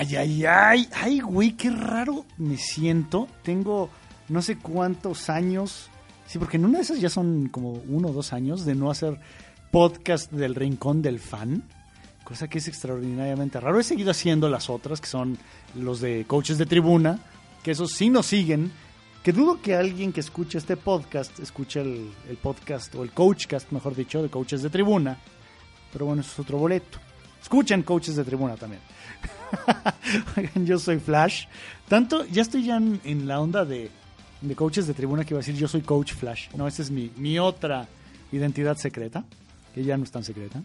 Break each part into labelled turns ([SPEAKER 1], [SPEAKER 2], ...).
[SPEAKER 1] Ay, ay, ay, ay, güey, qué raro me siento. Tengo no sé cuántos años. Sí, porque en una de esas ya son como uno o dos años de no hacer podcast del Rincón del Fan. Cosa que es extraordinariamente raro. He seguido haciendo las otras, que son los de coaches de tribuna, que esos sí nos siguen. Que dudo que alguien que escuche este podcast escuche el, podcast, o el coachcast, mejor dicho, de coaches de tribuna. Pero bueno, eso es otro boleto. Escuchen coaches de tribuna también. Yo soy Flash. Tanto, ya estoy ya en, en la onda de, de, coaches de tribuna que iba a decir yo soy Coach Flash. No, esa es mi, mi otra identidad secreta, que ya no es tan secreta.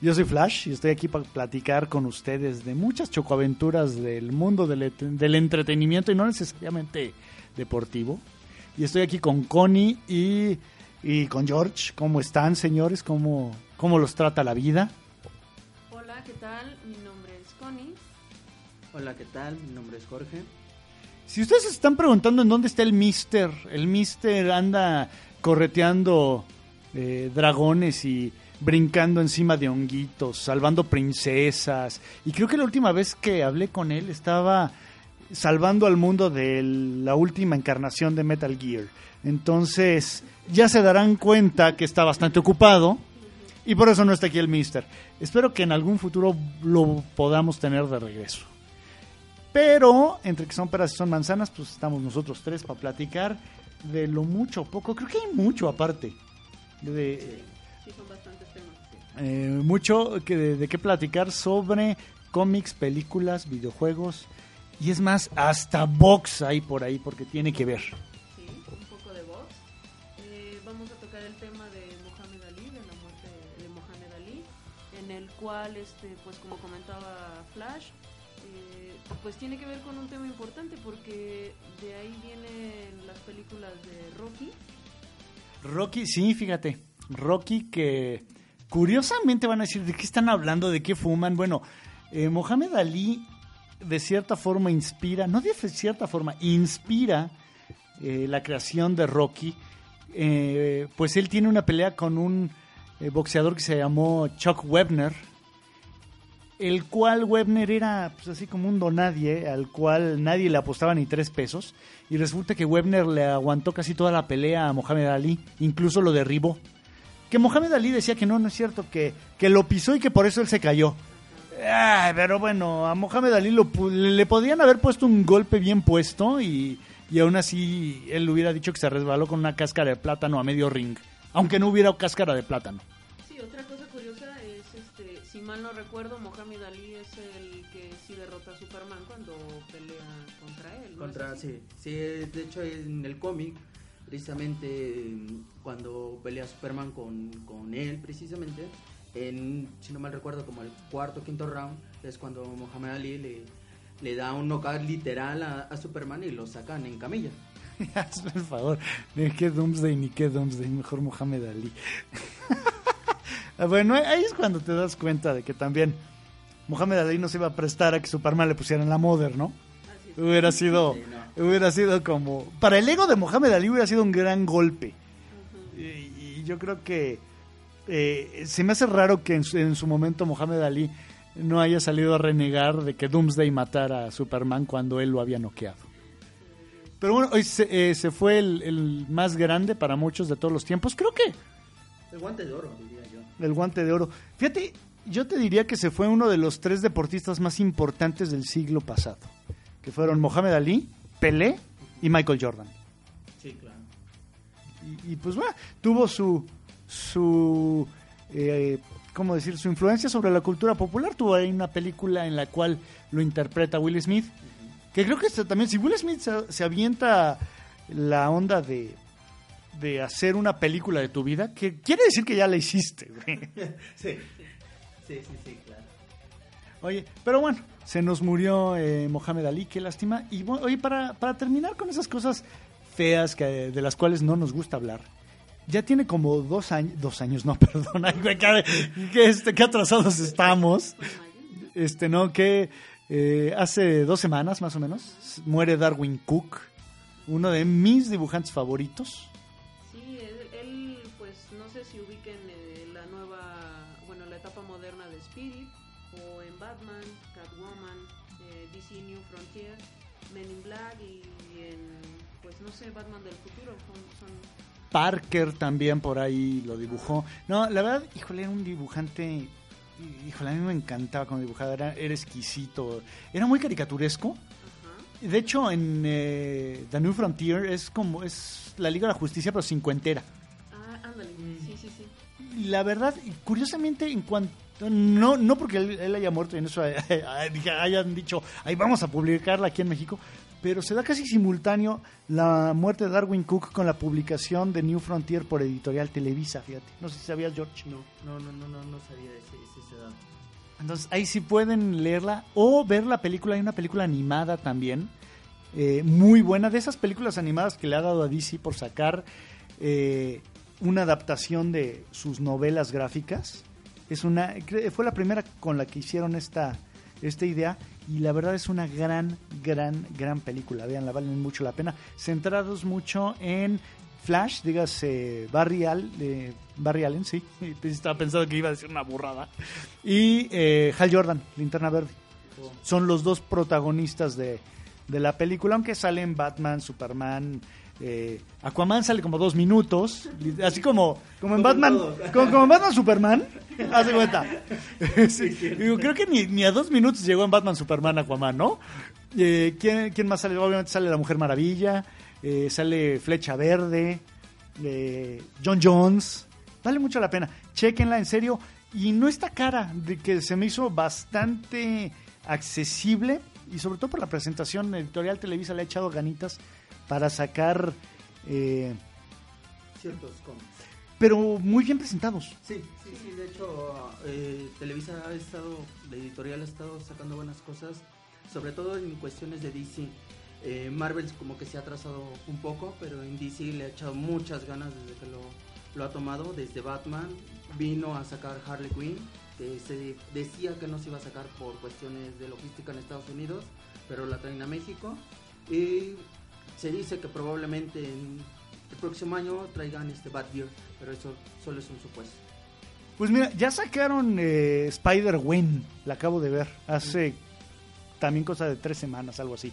[SPEAKER 1] Yo soy Flash y estoy aquí para platicar con ustedes de muchas chocoaventuras del mundo del, del entretenimiento y no necesariamente deportivo. Y estoy aquí con Connie y, y con George. ¿Cómo están, señores? ¿Cómo, ¿Cómo los trata la vida?
[SPEAKER 2] Hola, ¿qué tal? Mi nombre es Connie.
[SPEAKER 3] Hola, ¿qué tal? Mi nombre es Jorge.
[SPEAKER 1] Si ustedes se están preguntando en dónde está el Mister, el Mister anda correteando eh, dragones y brincando encima de honguitos, salvando princesas. Y creo que la última vez que hablé con él estaba salvando al mundo de la última encarnación de Metal Gear. Entonces, ya se darán cuenta que está bastante ocupado y por eso no está aquí el Mister. Espero que en algún futuro lo podamos tener de regreso. Pero, entre que son peras y son manzanas, pues estamos nosotros tres para platicar de lo mucho o poco. Creo que hay mucho aparte. De,
[SPEAKER 2] Sí, son bastantes temas.
[SPEAKER 1] eh, mucho que de, de qué platicar sobre cómics, películas, videojuegos. Y es más, hasta box hay por ahí porque tiene que ver.
[SPEAKER 2] Este, pues como comentaba Flash, eh, pues tiene que ver con un tema importante porque de ahí vienen las películas de Rocky.
[SPEAKER 1] Rocky, sí, fíjate. Rocky que curiosamente van a decir de qué están hablando, de qué fuman. Bueno, eh, Mohamed Ali de cierta forma inspira, no de cierta forma, inspira eh, la creación de Rocky. Eh, pues él tiene una pelea con un boxeador que se llamó Chuck Webner, el cual Webner era pues, así como un donadie, al cual nadie le apostaba ni tres pesos. Y resulta que Webner le aguantó casi toda la pelea a Mohamed Ali, incluso lo derribó. Que Mohamed Ali decía que no, no es cierto, que, que lo pisó y que por eso él se cayó. Ay, pero bueno, a Mohamed Ali lo, le podían haber puesto un golpe bien puesto y, y aún así él hubiera dicho que se resbaló con una cáscara de plátano a medio ring, aunque no hubiera cáscara de plátano.
[SPEAKER 2] Sí, otra mal no recuerdo, Mohamed Ali es el que sí derrota a Superman cuando pelea contra él. ¿no es
[SPEAKER 3] Contra, sí, sí, de hecho en el cómic, precisamente cuando pelea Superman con, con él, precisamente, en, si no mal recuerdo, como el cuarto o quinto round, es cuando Muhammad Ali le, le da un knockout literal a, a Superman y lo sacan en camilla.
[SPEAKER 1] Hazme el favor, ni qué Doomsday ni qué Doomsday, mejor Mohamed Ali. bueno, ahí es cuando te das cuenta de que también Mohamed Ali no se iba a prestar a que Superman le pusieran la Mother, ¿no? Hubiera sido,
[SPEAKER 3] Sí, no.
[SPEAKER 1] hubiera sido como, para el ego de Mohamed Ali hubiera sido un gran golpe. Y yo creo que eh, se me hace raro que en su, en su momento Mohamed Ali no haya salido a renegar de que Doomsday matara a Superman cuando él lo había noqueado. Pero bueno, hoy se, eh, se fue el, el más grande para muchos de todos los tiempos. Creo que
[SPEAKER 3] El guante de oro, diría yo.
[SPEAKER 1] el guante de oro. Fíjate, yo te diría que se fue uno de los tres deportistas más importantes del siglo pasado. Que fueron Mohamed Ali, Pelé y Michael Jordan.
[SPEAKER 3] Sí, claro.
[SPEAKER 1] y, y, pues bueno, tuvo su su eh, cómo decir su influencia sobre la cultura popular tuvo ahí una película en la cual lo interpreta Will Smith que creo que también si Will Smith se, se avienta la onda de de hacer una película de tu vida que quiere decir que ya la hiciste güey.
[SPEAKER 3] Sí, sí, sí, sí, claro.
[SPEAKER 1] Oye, pero bueno, se nos murió eh, Mohamed Ali, qué lástima. Y bueno, oye, para, para terminar con esas cosas feas que, de las cuales no nos gusta hablar, ya tiene como dos años, dos años, no, güey, que, que, este, que atrasados estamos. Este, ¿no? Que eh, hace dos semanas más o menos muere Darwin Cook, uno de mis dibujantes favoritos.
[SPEAKER 2] Batman del futuro. Son, son
[SPEAKER 1] Parker también por ahí lo dibujó. No, la verdad, híjole, era un dibujante. Híjole, a mí me encantaba cuando dibujaba, era, era exquisito. Era muy caricaturesco. De hecho, en eh, The New Frontier es como es la Liga de la Justicia, pero cincuentera.
[SPEAKER 2] Ah, ándale,
[SPEAKER 3] Mm.
[SPEAKER 2] sí, sí, sí.
[SPEAKER 1] La verdad, curiosamente, en cuanto. No, no porque él, él haya muerto y en eso hayan dicho, ahí vamos a publicarla aquí en México, pero se da casi simultáneo la muerte de Darwin Cook con la publicación de New Frontier por editorial Televisa, fíjate. No sé si sabías, George.
[SPEAKER 3] No, no, no, no, no, no sabía ese, dato.
[SPEAKER 1] Entonces ahí sí pueden leerla o ver la película. Hay una película animada también, eh, muy buena, de esas películas animadas que le ha dado a DC por sacar eh, una adaptación de sus novelas gráficas. Es una, fue la primera con la que hicieron esta, esta idea y la verdad es una gran, gran, gran película. Veanla, valen mucho la pena. Centrados mucho en Flash, dígase Barry, Al- eh, Barry Allen, sí, estaba pensando que iba a decir una burrada. Y eh, Hal Jordan, Linterna Verde.
[SPEAKER 3] Oh,
[SPEAKER 1] Son los dos protagonistas de, de la película, aunque salen Batman, Superman, eh, Aquaman sale como dos minutos, así como, como en
[SPEAKER 3] Como
[SPEAKER 1] Batman, como, como en Batman Superman, haz de cuenta. Sí, digo, creo que ni, ni a dos minutos llegó en Batman Superman Aquaman, ¿no? Eh, ¿quién, quién más sale? Obviamente sale la Mujer Maravilla, eh, sale Flecha Verde, John Jones, vale mucho la pena, chequenla en serio, y no está cara, de que se me hizo bastante accesible, y sobre todo por la presentación editorial Televisa le ha echado ganitas para sacar, eh,
[SPEAKER 3] ciertos cómics.
[SPEAKER 1] pero muy bien presentados.
[SPEAKER 3] Sí, sí, sí, de hecho, eh, Televisa ha estado, la editorial ha estado sacando buenas cosas, sobre todo en cuestiones de DC. Eh, Marvel como que se ha atrasado un poco, pero en DC le ha echado muchas ganas desde que lo, lo ha tomado, desde Batman, vino a sacar Harley Quinn, que se decía que no se iba a sacar por cuestiones de logística en Estados Unidos, pero la traen a México, y se dice que probablemente en el próximo año traigan este Batgear, pero eso solo es un supuesto.
[SPEAKER 1] Pues mira, ya sacaron eh, Spider-Gwen, la acabo de ver, hace también cosa de tres semanas, algo así.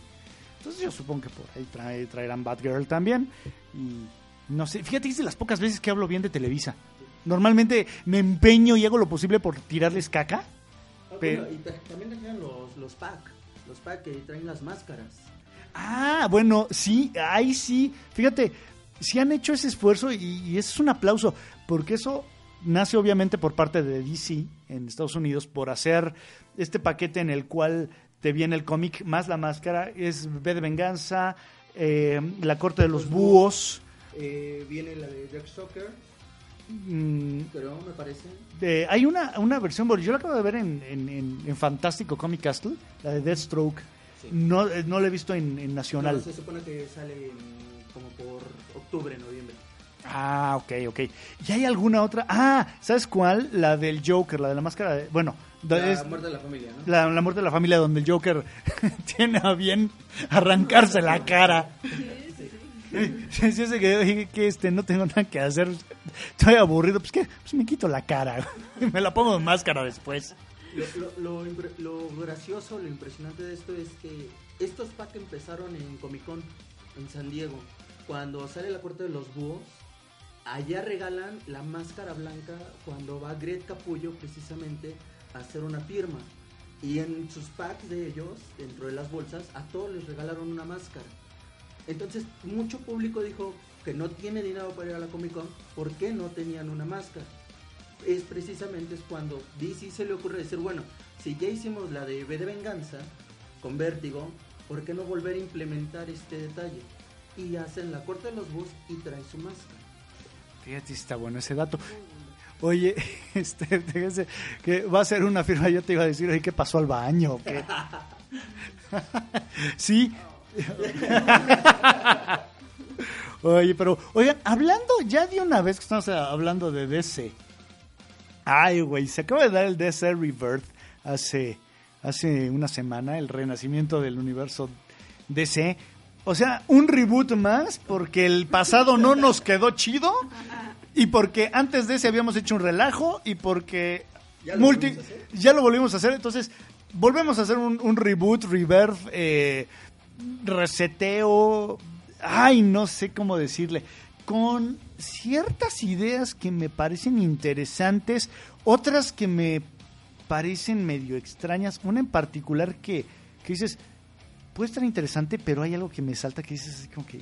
[SPEAKER 1] Entonces yo supongo que por ahí trae- traerán Batgirl también. Y no sé, fíjate que es de las pocas veces que hablo bien de Televisa. Normalmente me empeño y hago lo posible por tirarles caca.
[SPEAKER 3] Ah,
[SPEAKER 1] Pero-
[SPEAKER 3] bueno, y ta- también trajeron los, los pack, los pack que traen las máscaras.
[SPEAKER 1] Ah, bueno, sí, ahí sí. Fíjate, sí han hecho ese esfuerzo y, y eso es un aplauso, porque eso nace obviamente por parte de DC en Estados Unidos por hacer este paquete en el cual te viene el cómic más la máscara, es B de Venganza, eh, La Corte de los
[SPEAKER 3] Los
[SPEAKER 1] Búhos.
[SPEAKER 3] Eh, viene la de Darkstalker,
[SPEAKER 1] mm,
[SPEAKER 3] pero me parece.
[SPEAKER 1] eh, hay una, una versión, yo la acabo de ver en, en, en- en Fantástico Comic Castle, la de Deathstroke.
[SPEAKER 3] Sí.
[SPEAKER 1] No, eh, no la he visto en, en Nacional.
[SPEAKER 3] No, se supone que sale como por octubre, noviembre.
[SPEAKER 1] Ah, ok, ok. ¿Y hay alguna otra? Ah, ¿sabes cuál? La del Joker, la de la máscara de... Bueno,
[SPEAKER 3] La
[SPEAKER 1] es
[SPEAKER 3] muerte de la familia, ¿no?
[SPEAKER 1] la, la muerte de la familia donde el Joker tiene a bien arrancarse la cara. Sí, sí, se quedó, dije que este, no tengo nada que hacer, estoy aburrido, pues que pues me quito la cara, me la pongo en máscara después.
[SPEAKER 3] Lo, lo, lo gracioso, lo impresionante de esto es que estos packs empezaron en Comic Con, en San Diego. Cuando sale la corte de los búhos, allá regalan la máscara blanca cuando va Gret Capullo precisamente a hacer una firma. Y en sus packs de ellos, dentro de las bolsas, a todos les regalaron una máscara. Entonces, mucho público dijo que no tiene dinero para ir a la Comic Con, ¿por qué no tenían una máscara? Es precisamente es cuando DC se le ocurre decir, bueno, si ya hicimos la de V de Venganza con Vértigo, ¿por qué no volver a implementar este detalle? Y hacen la corte de los bus y trae su máscara.
[SPEAKER 1] Fíjate, está bueno ese dato. Oye, este, fíjese que va a ser una firma, yo te iba a decir, ¿qué pasó al baño? qué? sí. Oye, pero, oigan, hablando ya de una vez que estamos hablando de DC. Ay, güey, se acaba de dar el DC Rebirth hace, hace una semana, el renacimiento del universo DC. O sea, un reboot más porque el pasado no nos quedó chido y porque antes de ese habíamos hecho un relajo y porque
[SPEAKER 3] Ya lo
[SPEAKER 1] multi-
[SPEAKER 3] volvimos a hacer.
[SPEAKER 1] ya lo volvimos a hacer. Entonces, volvemos a hacer un, un reboot, reverb, eh, reseteo, ay, no sé cómo decirle, con ciertas ideas que me parecen interesantes, otras que me parecen medio extrañas, una en particular que, que dices, puede estar interesante, pero hay algo que me salta que dices así como que,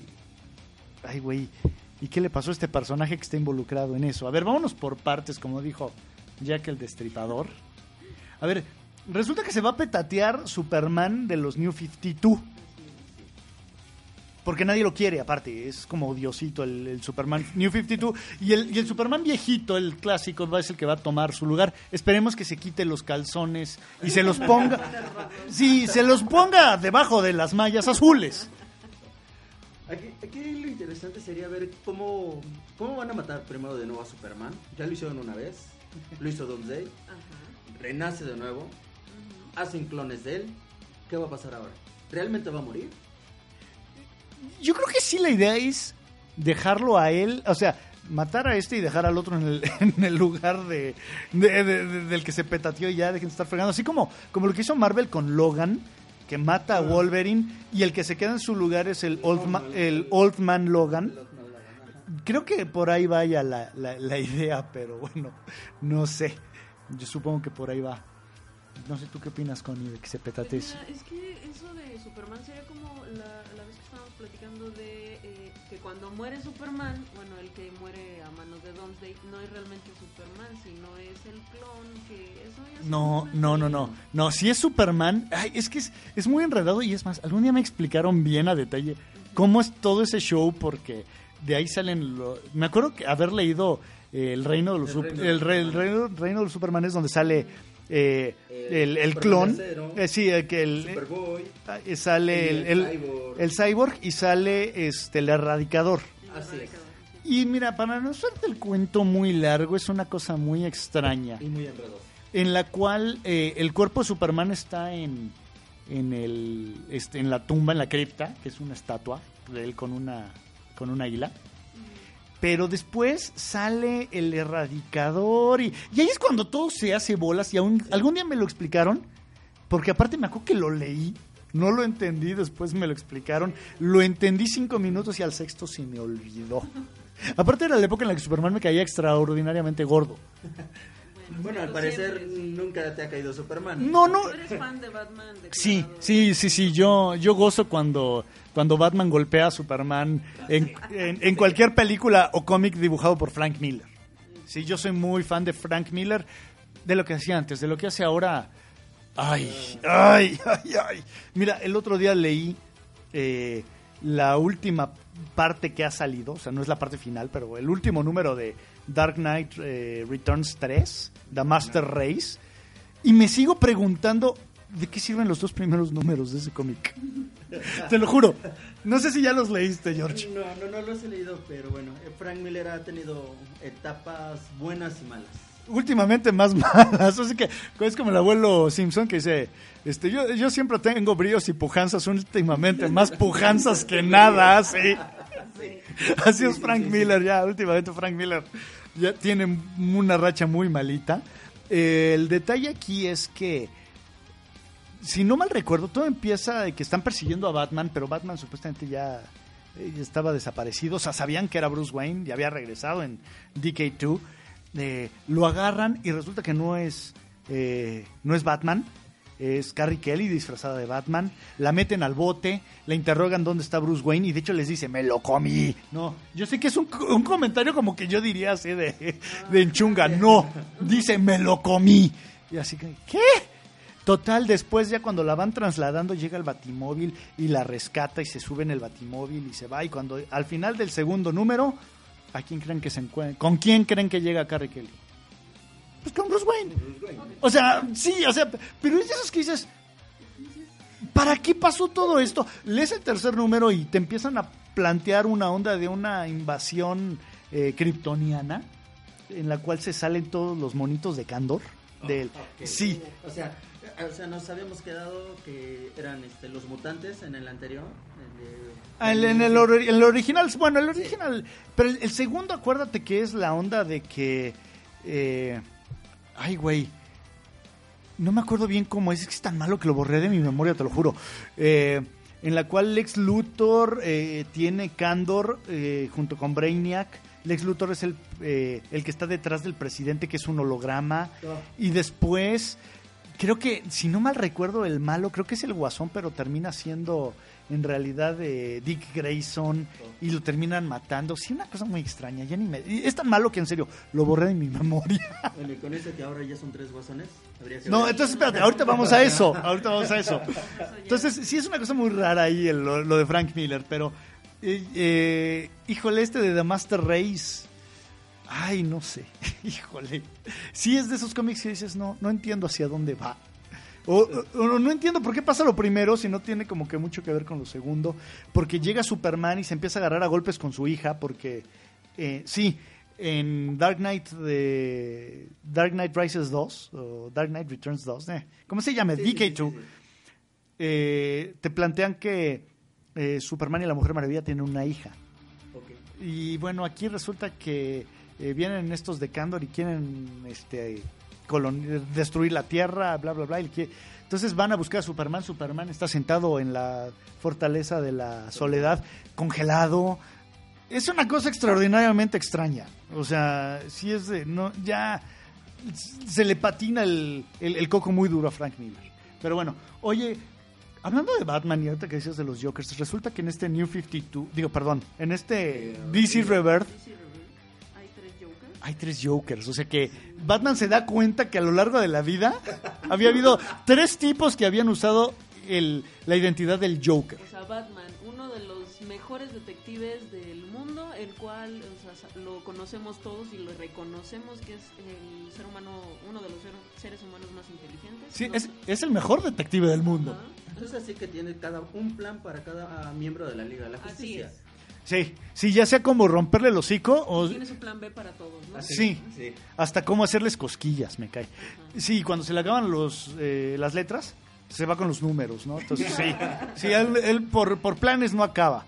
[SPEAKER 1] ay, güey, ¿y qué le pasó a este personaje que está involucrado en eso? A ver, vámonos por partes, como dijo Jack el Destripador. A ver, resulta que se va a petatear Superman de los New 52. Porque nadie lo quiere, aparte, es como odiosito el, el Superman New 52. Y el, y el Superman viejito, el clásico, va a ser el que va a tomar su lugar. Esperemos que se quite los calzones y se los ponga. Sí, se los ponga debajo de las mallas azules.
[SPEAKER 3] Aquí, aquí lo interesante sería ver cómo, cómo van a matar primero de nuevo a Superman. Ya lo hicieron una vez, lo hizo Doomsday, renace de nuevo, hacen clones de él. ¿Qué va a pasar ahora? ¿Realmente va a morir?
[SPEAKER 1] Yo creo que sí la idea es dejarlo a él, o sea, matar a este y dejar al otro en el, en el lugar de, de- de- de- del que se petateó y ya dejen de estar fregando. Así como, como lo que hizo Marvel con Logan, que mata a Wolverine y el que se queda en su lugar es el Old, Ma- el old Man Logan. Creo que por ahí vaya la, la, la idea, pero bueno, no sé. Yo supongo que por ahí va. No sé, ¿tú qué opinas, Connie, de que se petatee? eso?
[SPEAKER 2] Mira, es que eso de Superman sería como la, la platicando de eh, que cuando muere Superman, bueno, el que muere a manos de Doomsday, no es realmente Superman, sino es el clon que eso ya es
[SPEAKER 1] No,
[SPEAKER 2] una
[SPEAKER 1] no, no, no. No, si es Superman, ay, es que es, es muy enredado y es más, algún día me explicaron bien a detalle cómo es todo ese show porque de ahí salen lo- me acuerdo que haber leído eh, el reino de los
[SPEAKER 3] El
[SPEAKER 1] Sup-
[SPEAKER 3] reino de
[SPEAKER 1] el, re- reino, reino de los Supermanes donde sale eh,
[SPEAKER 3] El
[SPEAKER 1] el, clon, eh, sí, el que el,
[SPEAKER 3] Superboy,
[SPEAKER 1] eh, sale el,
[SPEAKER 3] cyborg.
[SPEAKER 1] el cyborg y sale este el erradicador.
[SPEAKER 3] Así es.
[SPEAKER 1] Y mira, para no hacerte el cuento muy largo, es una cosa muy extraña
[SPEAKER 3] y muy enredoso.
[SPEAKER 1] en la cual eh, el cuerpo de Superman está en en el este, en la tumba en la cripta que es una estatua de él con una con un águila pero después sale el erradicador y, ahí es cuando todo se hace bolas y aún, algún día me lo explicaron porque aparte me acuerdo que lo leí no lo entendí después me lo explicaron lo entendí cinco minutos y al sexto se me olvidó. Aparte era la época en la que Superman me caía extraordinariamente gordo
[SPEAKER 3] Bueno, al parecer nunca te ha caído Superman.
[SPEAKER 1] no no
[SPEAKER 2] ¿Tú eres fan de Batman? De
[SPEAKER 1] Sí, sí, sí, sí. Yo, yo gozo cuando, cuando Batman golpea a Superman en, en- en cualquier película o cómic dibujado por Frank Miller. Sí, yo soy muy fan de Frank Miller, de lo que hacía antes, de lo que hace ahora. Ay, ay, ay, ay. Mira, el otro día leí eh, la última parte que ha salido, o sea, no es la parte final, pero el último número de Dark Knight eh, Returns 3, The Master Race, y me sigo preguntando de qué sirven los dos primeros números de ese cómic. Te lo juro. No sé si ya los leíste, George.
[SPEAKER 3] No, no, no los he leído, pero bueno, eh, Frank Miller ha tenido etapas buenas y malas.
[SPEAKER 1] Últimamente más malas. Así que es como el abuelo Simpson que dice, este, yo, yo siempre tengo bríos y pujanzas, últimamente más pujanzas que nada, sí. Así es Frank Miller, ya, últimamente Frank Miller ya tiene una racha muy malita. Eh, el detalle aquí es que, si no mal recuerdo, todo empieza de que están persiguiendo a Batman, pero Batman supuestamente ya eh, estaba desaparecido. O sea, sabían que era Bruce Wayne, ya había regresado en DK2. Eh, lo agarran y resulta que no es, no es Batman. Es Carrie Kelly disfrazada de Batman. La meten al bote, la interrogan dónde está Bruce Wayne y de hecho les dice, me lo comí. No, yo sé que es un, comentario como que yo diría así de, de enchunga. No, dice, me lo comí. Y así que, ¿qué? Total, después ya cuando la van trasladando llega el batimóvil y la rescata y se sube en el batimóvil y se va. Y cuando al final del segundo número, ¿a quién creen que se encuentra? ¿Con quién creen que llega Carrie Kelly? Pues con Bruce Wayne. O sea, sí, o sea, pero es de esos que dices, ¿para qué pasó todo esto? Lees el tercer número y te empiezan a plantear una onda de una invasión eh, kryptoniana en la cual se salen todos los monitos de Candor. Del,
[SPEAKER 3] Ok.
[SPEAKER 1] Sí,
[SPEAKER 3] O sea, eh, o sea, nos habíamos quedado que eran este, los mutantes en el anterior. el de-
[SPEAKER 1] Ah, el- en el, ori- el original, bueno, el original, pero el, el segundo, acuérdate que es la onda de que, eh, ay, güey, no me acuerdo bien cómo es, es que es tan malo que lo borré de mi memoria, te lo juro. Eh, en la cual Lex Luthor eh, tiene Candor eh, junto con Brainiac. Lex Luthor es el, el que está detrás del presidente, que es un holograma.
[SPEAKER 3] Oh.
[SPEAKER 1] Y después, creo que, si no mal recuerdo, el malo, creo que es el Guasón, pero termina siendo en realidad eh, Dick Grayson y lo terminan matando. Sí, una cosa muy extraña. Ya ni me... Es tan malo que en serio, lo borré de mi memoria.
[SPEAKER 3] Bueno, y con eso que ahora ya son tres guasones,
[SPEAKER 1] No, entonces espérate, ahorita vamos a eso. Ahorita vamos a eso. Entonces, sí es una cosa muy rara ahí el- lo, lo de Frank Miller, pero eh, eh, híjole, este de The Master Race. Ay, no sé. Híjole. Sí es de esos cómics que dices, no, no entiendo hacia dónde va. O, o- o no entiendo por qué pasa lo primero si no tiene como que mucho que ver con lo segundo. Porque llega Superman y se empieza a agarrar a golpes con su hija. Porque, eh, sí, en Dark Knight de Dark Knight Rises 2 o Dark Knight Returns 2, eh, ¿cómo se llama?
[SPEAKER 3] Sí, sí, sí,
[SPEAKER 1] DK2.
[SPEAKER 3] sí, sí.
[SPEAKER 1] eh, te plantean que eh, Superman y la Mujer Maravilla tienen una hija. Y bueno, aquí resulta que vienen estos de Candor y quieren este, destruir la Tierra, bla, bla, bla. entonces van a buscar a Superman. Superman está sentado en la fortaleza de la soledad, congelado. Es una cosa extraordinariamente extraña. O sea, si es de. No, ya se le patina el, el- el coco muy duro a Frank Miller. Pero bueno, oye, hablando de Batman y ahorita que decías de los Jokers, resulta que en este New 52, digo, perdón, en este
[SPEAKER 3] Eh,
[SPEAKER 1] DC Rebirth
[SPEAKER 2] hay tres Jokers.
[SPEAKER 1] O sea que Batman se da cuenta que a lo largo de la vida había habido tres tipos que habían usado el, la identidad del Joker.
[SPEAKER 2] O sea, Batman, uno de los mejores detectives del mundo, el cual o sea, lo conocemos todos y lo reconocemos que es el ser humano, uno de los ser- seres humanos más inteligentes.
[SPEAKER 1] Sí,
[SPEAKER 2] No-
[SPEAKER 1] es, es el mejor detective del mundo.
[SPEAKER 2] Ajá.
[SPEAKER 3] Entonces así que tiene cada un plan para cada ah, miembro de la Liga de la
[SPEAKER 2] Así
[SPEAKER 3] Justicia.
[SPEAKER 2] es.
[SPEAKER 1] Sí, sí, ya sea como romperle el hocico o
[SPEAKER 2] Tiene su plan B para todos, ¿no?
[SPEAKER 3] Así,
[SPEAKER 1] Sí.
[SPEAKER 3] sí.
[SPEAKER 1] hasta cómo hacerles cosquillas, me cae. Sí, cuando se le acaban los, eh, las letras, se va con los números, ¿no? Entonces, sí, sí él, él por, por planes no acaba.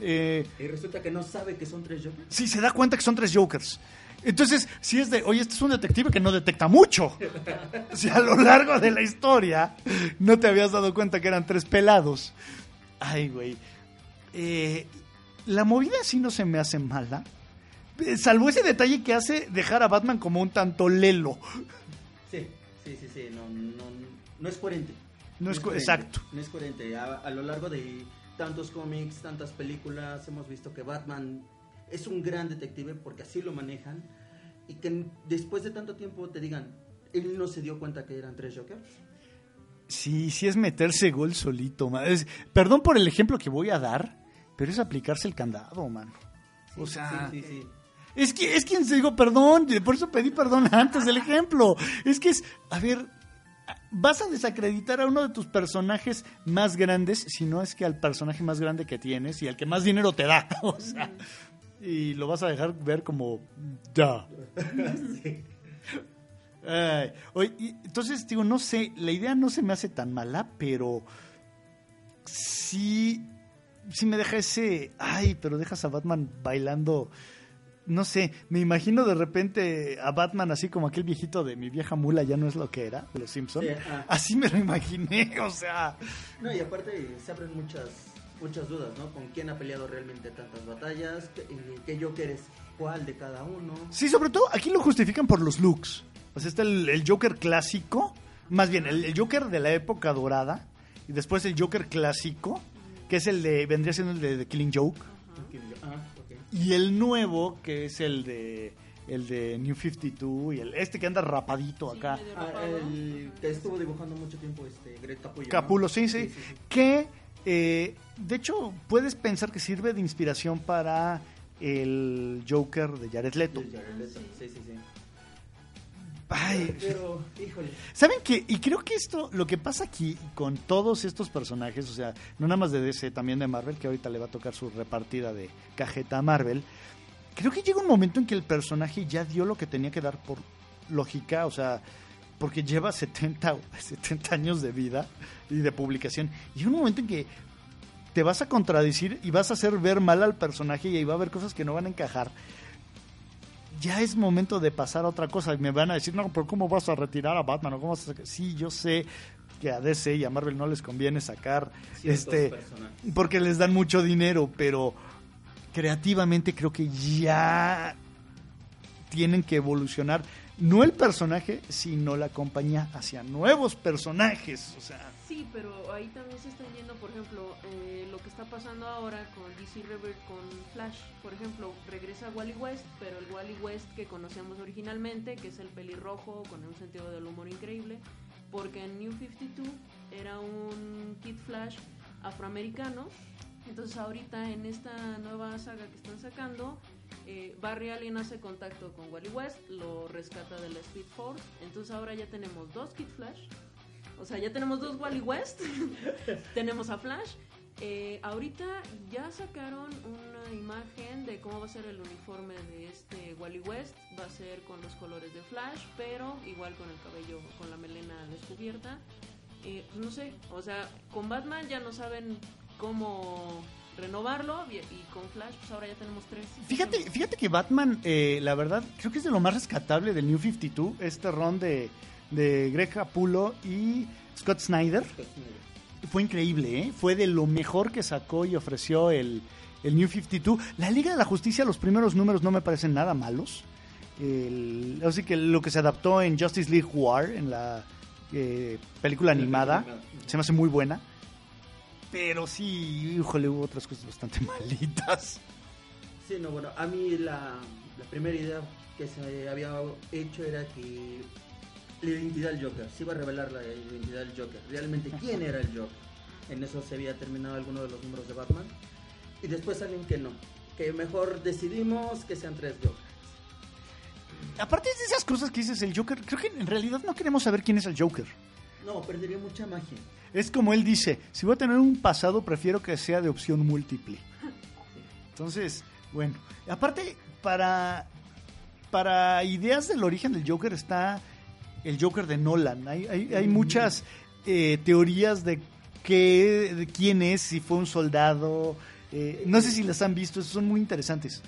[SPEAKER 1] Eh,
[SPEAKER 3] Y resulta que no sabe que son tres Jokers.
[SPEAKER 1] sí, se da cuenta que son tres Jokers. Entonces, si es de, oye, este es un detective que no detecta mucho. Si a lo largo de la historia no te habías dado cuenta que eran tres pelados. Ay, güey. Eh, la movida sí no se me hace mala. Eh, Salvo ese detalle que hace dejar a Batman como un tanto lelo.
[SPEAKER 3] Sí, sí, sí, sí. No, no, no es coherente.
[SPEAKER 1] No es co-
[SPEAKER 3] coherente,
[SPEAKER 1] exacto.
[SPEAKER 3] No es coherente. A, a lo largo de tantos cómics, tantas películas, hemos visto que Batman es un gran detective porque así lo manejan. Y que después de tanto tiempo te digan, él no se dio cuenta que eran tres Jokers.
[SPEAKER 1] Sí, sí es meterse gol solito. Es- perdón por el ejemplo que voy a dar, pero es aplicarse el candado, man. O sea,
[SPEAKER 3] Sí, sí, sí.
[SPEAKER 1] es que es quien se digo perdón, por eso pedí perdón antes del ejemplo. Es que es, a ver, vas a desacreditar a uno de tus personajes más grandes, si no es que al personaje más grande que tienes y al que más dinero te da, o sea, y lo vas a dejar ver como. Ay, oye, y entonces digo, no sé, la idea no se me hace tan mala, pero sí, sí me deja ese, ay, pero dejas a Batman bailando, no sé, me imagino de repente a Batman así como aquel viejito de mi vieja mula ya no es lo que era, los Simpsons.
[SPEAKER 3] Sí, ah.
[SPEAKER 1] Así me lo imaginé, o sea,
[SPEAKER 3] No, y aparte se abren muchas muchas dudas, ¿no? ¿Con quién ha peleado realmente tantas batallas? ¿Qué, qué Joker es cuál de cada uno?
[SPEAKER 1] sí, sobre todo aquí lo justifican por los looks. O sea, está el, el Joker clásico, más bien el, el Joker de la época dorada, y después el Joker clásico, que es el de, vendría siendo el de, Killing Joke.
[SPEAKER 3] Ah, ok.
[SPEAKER 1] Y el nuevo, que es el de el de New 52 y el este que anda rapadito
[SPEAKER 2] Sí,
[SPEAKER 1] acá.
[SPEAKER 3] Ah, el que estuvo dibujando mucho tiempo este Greg Capullo. ¿no?
[SPEAKER 1] Capulo, sí, sí.
[SPEAKER 3] Sí, sí, sí.
[SPEAKER 1] Que eh, de hecho puedes pensar que sirve de inspiración para el Joker de Jared Leto.
[SPEAKER 3] Jared Leto, sí, sí, sí.
[SPEAKER 1] Ay,
[SPEAKER 3] Pero, híjole.
[SPEAKER 1] ¿Saben qué? Y creo que esto, lo que pasa aquí con todos estos personajes, o sea, no nada más de DC, también de Marvel, que ahorita le va a tocar su repartida de cajeta a Marvel, creo que llega un momento en que el personaje ya dio lo que tenía que dar por lógica, o sea, porque lleva 70, o 70 años de vida y de publicación. Y hay un momento en que te vas a contradecir y vas a hacer ver mal al personaje y ahí va a haber cosas que no van a encajar. Ya es momento de pasar a otra cosa. Y me van a decir, no, pero ¿cómo vas a retirar a Batman? ¿O cómo vas a sacar? Sí, yo sé que a DC y a Marvel no les conviene sacar este
[SPEAKER 3] personajes.
[SPEAKER 1] porque les dan mucho dinero, pero creativamente creo que ya tienen que evolucionar no el personaje, sino la compañía hacia nuevos personajes, o sea,
[SPEAKER 2] Sí, pero ahí también se están yendo, por ejemplo, eh, lo que está pasando ahora con DC Rebirth con Flash. Por ejemplo, regresa Wally West, pero el Wally West que conocíamos originalmente, que es el pelirrojo con un sentido del humor increíble, porque en New 52 era un Kid Flash afroamericano. Entonces ahorita en esta nueva saga que están sacando, eh, Barry Allen hace contacto con Wally West, lo rescata de la Speed Force. Entonces ahora ya tenemos dos Kid Flash. O sea, ya tenemos dos Wally West. tenemos a Flash. Eh, ahorita ya sacaron una imagen de cómo va a ser el uniforme de este Wally West. Va a ser con los colores de Flash, pero igual con el cabello, con la melena descubierta. Eh, pues no sé, o sea, con Batman ya no saben cómo renovarlo y, con Flash pues ahora ya tenemos tres.
[SPEAKER 1] Fíjate, fíjate que Batman, eh, la verdad, creo que es de lo más rescatable del New 52, este ron de, de Greg Capullo y Scott Snyder. Fue increíble, ¿eh? Fue de lo mejor que sacó y ofreció el, el New 52. La Liga de la Justicia, los primeros números no me parecen nada malos. El- así que lo que se adaptó en Justice League War, en la eh, película animada, se me hace muy buena. Pero sí, híjole, hubo otras cosas bastante malitas.
[SPEAKER 3] Sí, no, bueno, a mí la, la primera idea que se había hecho era que la identidad del Joker, se iba a revelar la identidad del Joker, realmente quién era el Joker. En eso se había terminado alguno de los números de Batman. Y después salen que no, que mejor decidimos que sean tres Jokers.
[SPEAKER 1] Aparte de esas cosas que dices, el Joker, creo que en realidad no queremos saber quién es el Joker.
[SPEAKER 3] No, perdería mucha magia.
[SPEAKER 1] Es como él dice, si voy a tener un pasado, prefiero que sea de opción múltiple. Entonces, bueno, aparte, para, para ideas del origen del Joker está el Joker de Nolan. Hay, hay, hay muchas eh, teorías de, qué, de quién es, si fue un soldado. eh, no sé si las han visto, son muy interesantes.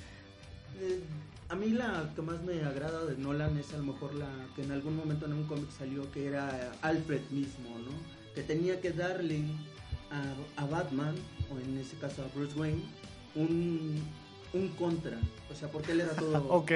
[SPEAKER 3] Eh, a mí la que más me agrada de Nolan es a lo mejor la que en algún momento en un cómic salió que era Alfred mismo, ¿no? Que tenía que darle a, a Batman, o en ese caso a Bruce Wayne, un, un contra. O sea, porque él era todo,
[SPEAKER 1] Ok.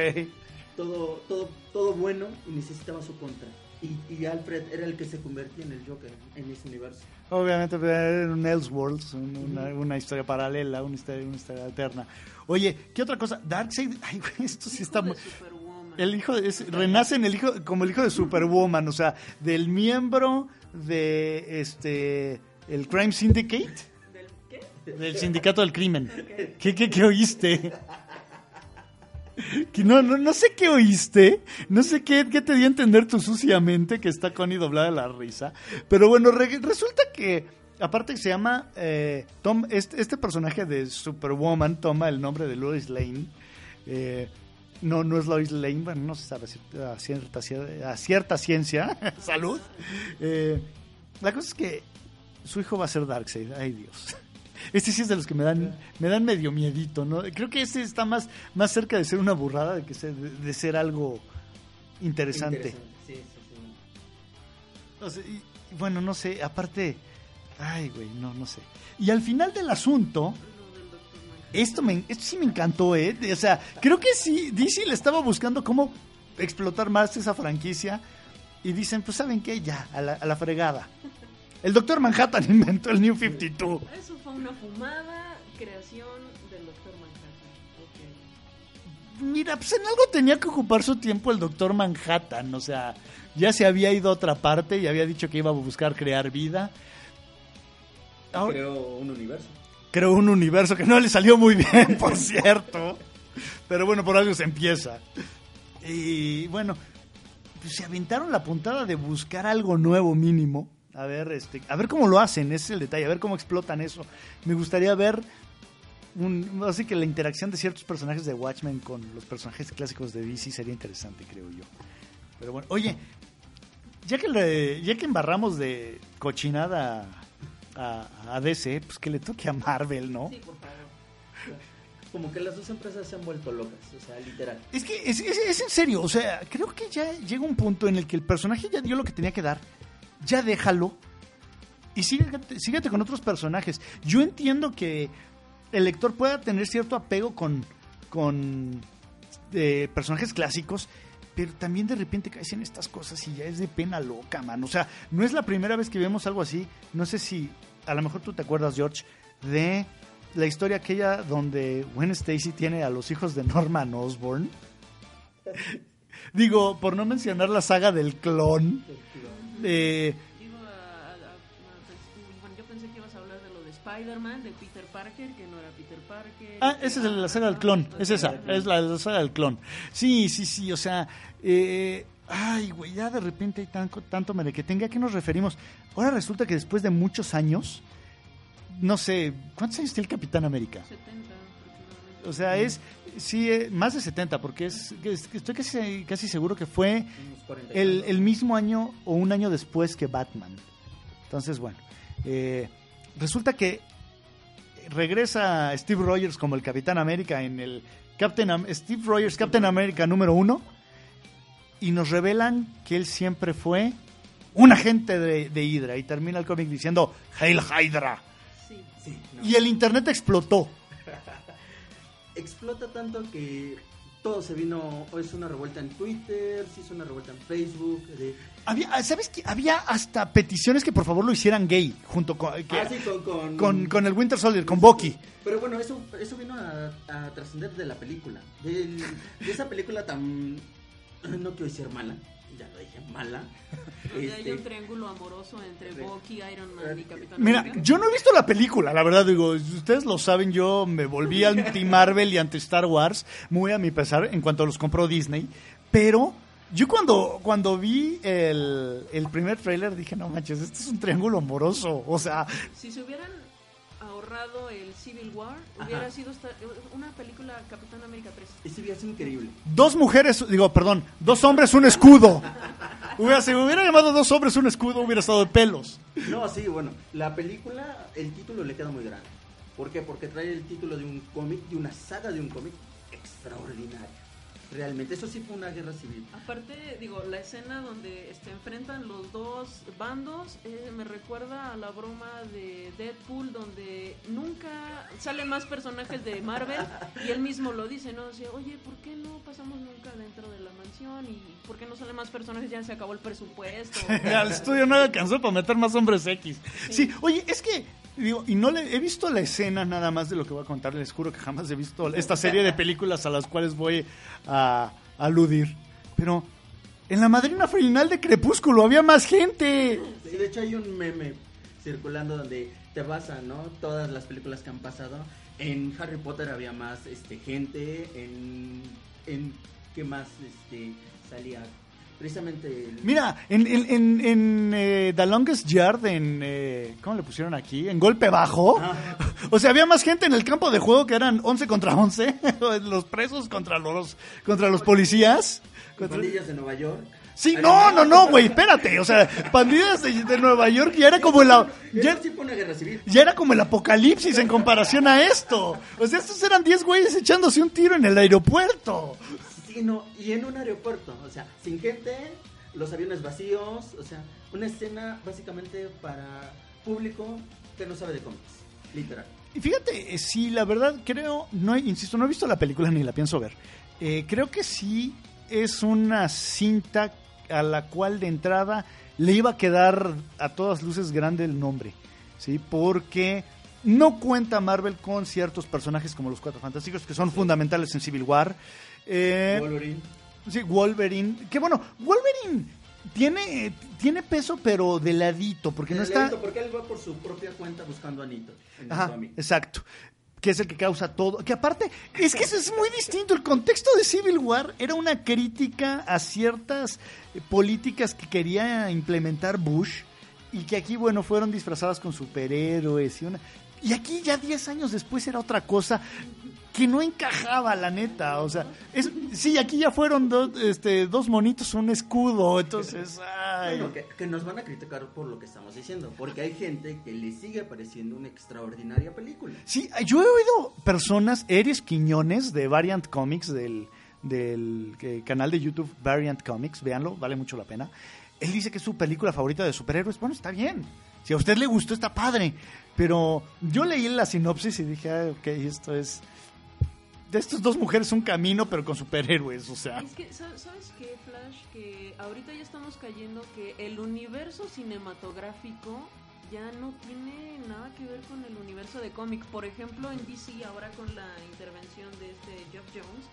[SPEAKER 3] Todo, todo, todo bueno y necesitaba su contra. Y, y Alfred era el que se convertía en el Joker en ese universo.
[SPEAKER 1] Obviamente era un Elseworlds, un- una, una historia paralela, una historia, una historia alterna. Oye, ¿qué otra cosa? Darkseid, ay, güey, esto sí está
[SPEAKER 2] de
[SPEAKER 1] muy...
[SPEAKER 2] Superwoman.
[SPEAKER 1] El hijo es, renace en el hijo como el hijo de Superwoman, o sea, del miembro de este el Crime Syndicate,
[SPEAKER 2] ¿Del qué?
[SPEAKER 1] del sindicato del crimen. ¿Qué, qué, qué oíste? No, no, no sé qué oíste, no sé qué, qué te dio a entender tu suciamente que está Connie doblada la risa, pero bueno, re- resulta que aparte que se llama eh, Tom, este, este personaje de Superwoman toma el nombre de Lois Lane, eh, no, no es Lois Lane, bueno, no se sabe a cierta, cierta ciencia, salud. Eh, la cosa es que su hijo va a ser Darkseid, ay Dios. Este sí es de los que me dan, me dan medio miedito, ¿no? Creo que este está más, más cerca de ser una burrada de que ser, de, de ser algo interesante.
[SPEAKER 3] Sí, sí, sí.
[SPEAKER 1] Sea, y- bueno, no sé, aparte, ay, güey, no, no sé. Y al final del asunto, esto, me, esto sí me encantó, ¿eh? O sea, creo que sí, DC le estaba buscando cómo explotar más esa franquicia y dicen, pues, ¿saben qué? Ya, a la, a la fregada. El Doctor Manhattan inventó el New 52.
[SPEAKER 2] Eso fue una fumada creación del Dr. Manhattan.
[SPEAKER 1] Mira, pues en algo tenía que ocupar su tiempo el Doctor Manhattan, o sea, ya se había ido a otra parte y había dicho que iba a buscar crear vida. Ahora,
[SPEAKER 3] Creó un universo.
[SPEAKER 1] creó un universo que no le salió muy bien, por cierto. Pero bueno, por algo se empieza. Y bueno, pues se aventaron la puntada de buscar algo nuevo mínimo. A ver, este, a ver cómo lo hacen, ese es el detalle, a ver cómo explotan eso. Me gustaría ver un, así que la interacción de ciertos personajes de Watchmen con los personajes clásicos de DC sería interesante, creo yo. Pero bueno, oye, ya que le- ya que embarramos de cochinada a, a DC, pues que le toque a Marvel, ¿no?
[SPEAKER 2] Sí, por favor.
[SPEAKER 3] como que las dos empresas se han vuelto locas, o sea, literal.
[SPEAKER 1] Es que es, es- es en serio, o sea, creo que ya llega un punto en el que el personaje ya dio lo que tenía que dar, ya déjalo y síguete, síguete con otros personajes. Yo entiendo que el lector pueda tener cierto apego con, con eh, personajes clásicos, pero también de repente caes en estas cosas y ya es de pena loca, man. O sea, no es la primera vez que vemos algo así. No sé si, a lo mejor tú te acuerdas, George, de la historia aquella donde Gwen Stacy tiene a los hijos de Norman Osborn. Digo, por no mencionar la saga del clon. Eh,
[SPEAKER 2] Iba a- a- a- a- bueno, yo pensé que ibas a hablar de lo de Spider-Man, de Peter Parker, que no era Peter Parker.
[SPEAKER 1] Ah, esa es la saga del clon, es esa, es la, la saga del clon. Sí, sí, sí, o sea, eh, ay, güey, ya de repente hay tanto, tanto merequetengue, ¿a qué nos referimos? Ahora resulta que después de muchos años, no sé, ¿cuántos años tiene el Capitán América?
[SPEAKER 2] 70 aproximadamente.
[SPEAKER 1] O sea, es, sí, eh, más de 70, porque es, es- estoy casi, casi seguro que fue
[SPEAKER 3] Unos 40
[SPEAKER 1] el, mismo año o un año después que Batman. Entonces, bueno, eh, resulta que regresa Steve Rogers como el Capitán América en el Captain Am- Steve Rogers Captain América número uno y nos revelan que él siempre fue un agente de, de Hydra y termina el cómic diciendo Hail Hydra
[SPEAKER 2] Sí.
[SPEAKER 3] Sí, no.
[SPEAKER 1] y el internet explotó.
[SPEAKER 3] explota tanto que todo se vino, es una revuelta en Twitter, se hizo una revuelta en Facebook, de,
[SPEAKER 1] Había, ¿Sabes qué? Había hasta peticiones que por favor lo hicieran gay junto con, que-
[SPEAKER 3] ah, sí, con, con,
[SPEAKER 1] con, con el Winter Soldier, con Bucky.
[SPEAKER 3] Pero bueno, eso, eso vino a, a trascender de la película. Del- de esa película tan. No quiero decir mala, ya lo dije, mala.
[SPEAKER 2] Donde hay
[SPEAKER 3] Este,
[SPEAKER 2] un triángulo amoroso entre. Bucky, Iron Man y Capitán
[SPEAKER 1] Mira,
[SPEAKER 2] América.
[SPEAKER 1] yo no he visto la película, la verdad, digo, ustedes lo saben, yo me volví anti-Marvel y anti-Star Wars, muy a mi pesar, en cuanto los compró Disney, pero yo cuando, cuando vi el, el primer tráiler dije, no manches, este es un triángulo amoroso, o sea,
[SPEAKER 2] Si se hubieran ahorrado el Civil War, hubiera
[SPEAKER 3] Ajá.
[SPEAKER 2] sido esta- una película Capitán América 3.
[SPEAKER 3] ese hubiera sido increíble.
[SPEAKER 1] dos mujeres, digo, perdón, dos hombres, un escudo. Hubiera, si hubiera llamado dos hombres, un escudo, hubiera estado de pelos.
[SPEAKER 3] No, sí, bueno, la película, el título le queda muy grande. ¿Por qué? Porque trae el título de un cómic, de una saga de un cómic extraordinaria. Realmente, eso sí fue una guerra civil.
[SPEAKER 2] Aparte, digo, la escena donde este, enfrentan los dos bandos eh, me recuerda a la broma de Deadpool, donde nunca salen más personajes de Marvel y él mismo lo dice, ¿no? Dice, oye, ¿por qué no pasamos nunca dentro de la mansión? ¿Y por qué no salen más personajes? Ya se acabó el presupuesto.
[SPEAKER 1] Al estudio no alcanzó para meter más hombres X. Sí, oye, es que, y no le he visto la escena nada más de lo que voy a contar, les juro que jamás he visto esta serie de películas a las cuales voy a aludir. Pero en la madrina final de Crepúsculo había más gente.
[SPEAKER 3] Sí, de hecho hay un meme circulando donde te basan, ¿no? Todas las películas que han pasado. En Harry Potter había más este gente, en, en ¿qué más este salía? Precisamente el-
[SPEAKER 1] Mira, en, en, en, en, eh, The Longest Yard, en, eh, ¿cómo le pusieron aquí? En golpe bajo.
[SPEAKER 3] Ah.
[SPEAKER 1] O sea, había más gente en el campo de juego que eran 11 contra 11. los presos contra los, contra los policías. Contra-
[SPEAKER 3] pandillas de Nueva York.
[SPEAKER 1] Sí, no, no, no, güey, espérate. O sea, pandillas de, de Nueva York ya era como la... Ya, ya era como el apocalipsis en comparación a esto. O sea, estos eran 10 güeyes echándose un tiro en el aeropuerto.
[SPEAKER 3] No, y en un aeropuerto, o sea, sin gente, los aviones vacíos, o sea, una escena básicamente para público que no sabe de cómics, literal.
[SPEAKER 1] Y fíjate, eh, sí, la verdad creo, no, insisto, no he visto la película ni la pienso ver. Eh, creo que sí es una cinta a la cual de entrada le iba a quedar a todas luces grande el nombre, ¿sí? Porque no cuenta Marvel con ciertos personajes como los Cuatro Fantásticos que son fundamentales en Civil War. Eh,
[SPEAKER 3] Wolverine.
[SPEAKER 1] Sí, Wolverine. Que bueno, Wolverine tiene, tiene peso, pero de ladito, porque no
[SPEAKER 3] De
[SPEAKER 1] está.
[SPEAKER 3] ladito, Porque él va por su propia cuenta buscando a el
[SPEAKER 1] Ajá, exacto. Que es el que causa todo. Que aparte, es que eso es muy distinto. El contexto de Civil War era una crítica a ciertas políticas que quería implementar Bush y que aquí, bueno, fueron disfrazadas con superhéroes y una. Y aquí ya 10 años después era otra cosa que no encajaba, la neta. O sea, es, sí, aquí ya fueron dos, este, dos monitos, un escudo. Entonces, Ay.
[SPEAKER 3] Bueno, que, que nos van a criticar por lo que estamos diciendo, porque hay gente que le sigue pareciendo una extraordinaria película.
[SPEAKER 1] Sí, yo he oído personas, Eris Quiñones de Variant Comics, del, del eh, canal de YouTube Variant Comics, véanlo, vale mucho la pena. Él dice que es su película favorita de superhéroes. Bueno, está bien. Si a usted le gustó, está padre. Pero yo leí la sinopsis y dije, ah, ok, esto es. De estas dos mujeres un camino, pero con superhéroes, o sea.
[SPEAKER 2] Es que, ¿sabes qué, Flash? Que ahorita ya estamos cayendo que el universo cinematográfico ya no tiene nada que ver con el universo de cómic. Por ejemplo, en DC, ahora con la intervención de este Jeff Jones,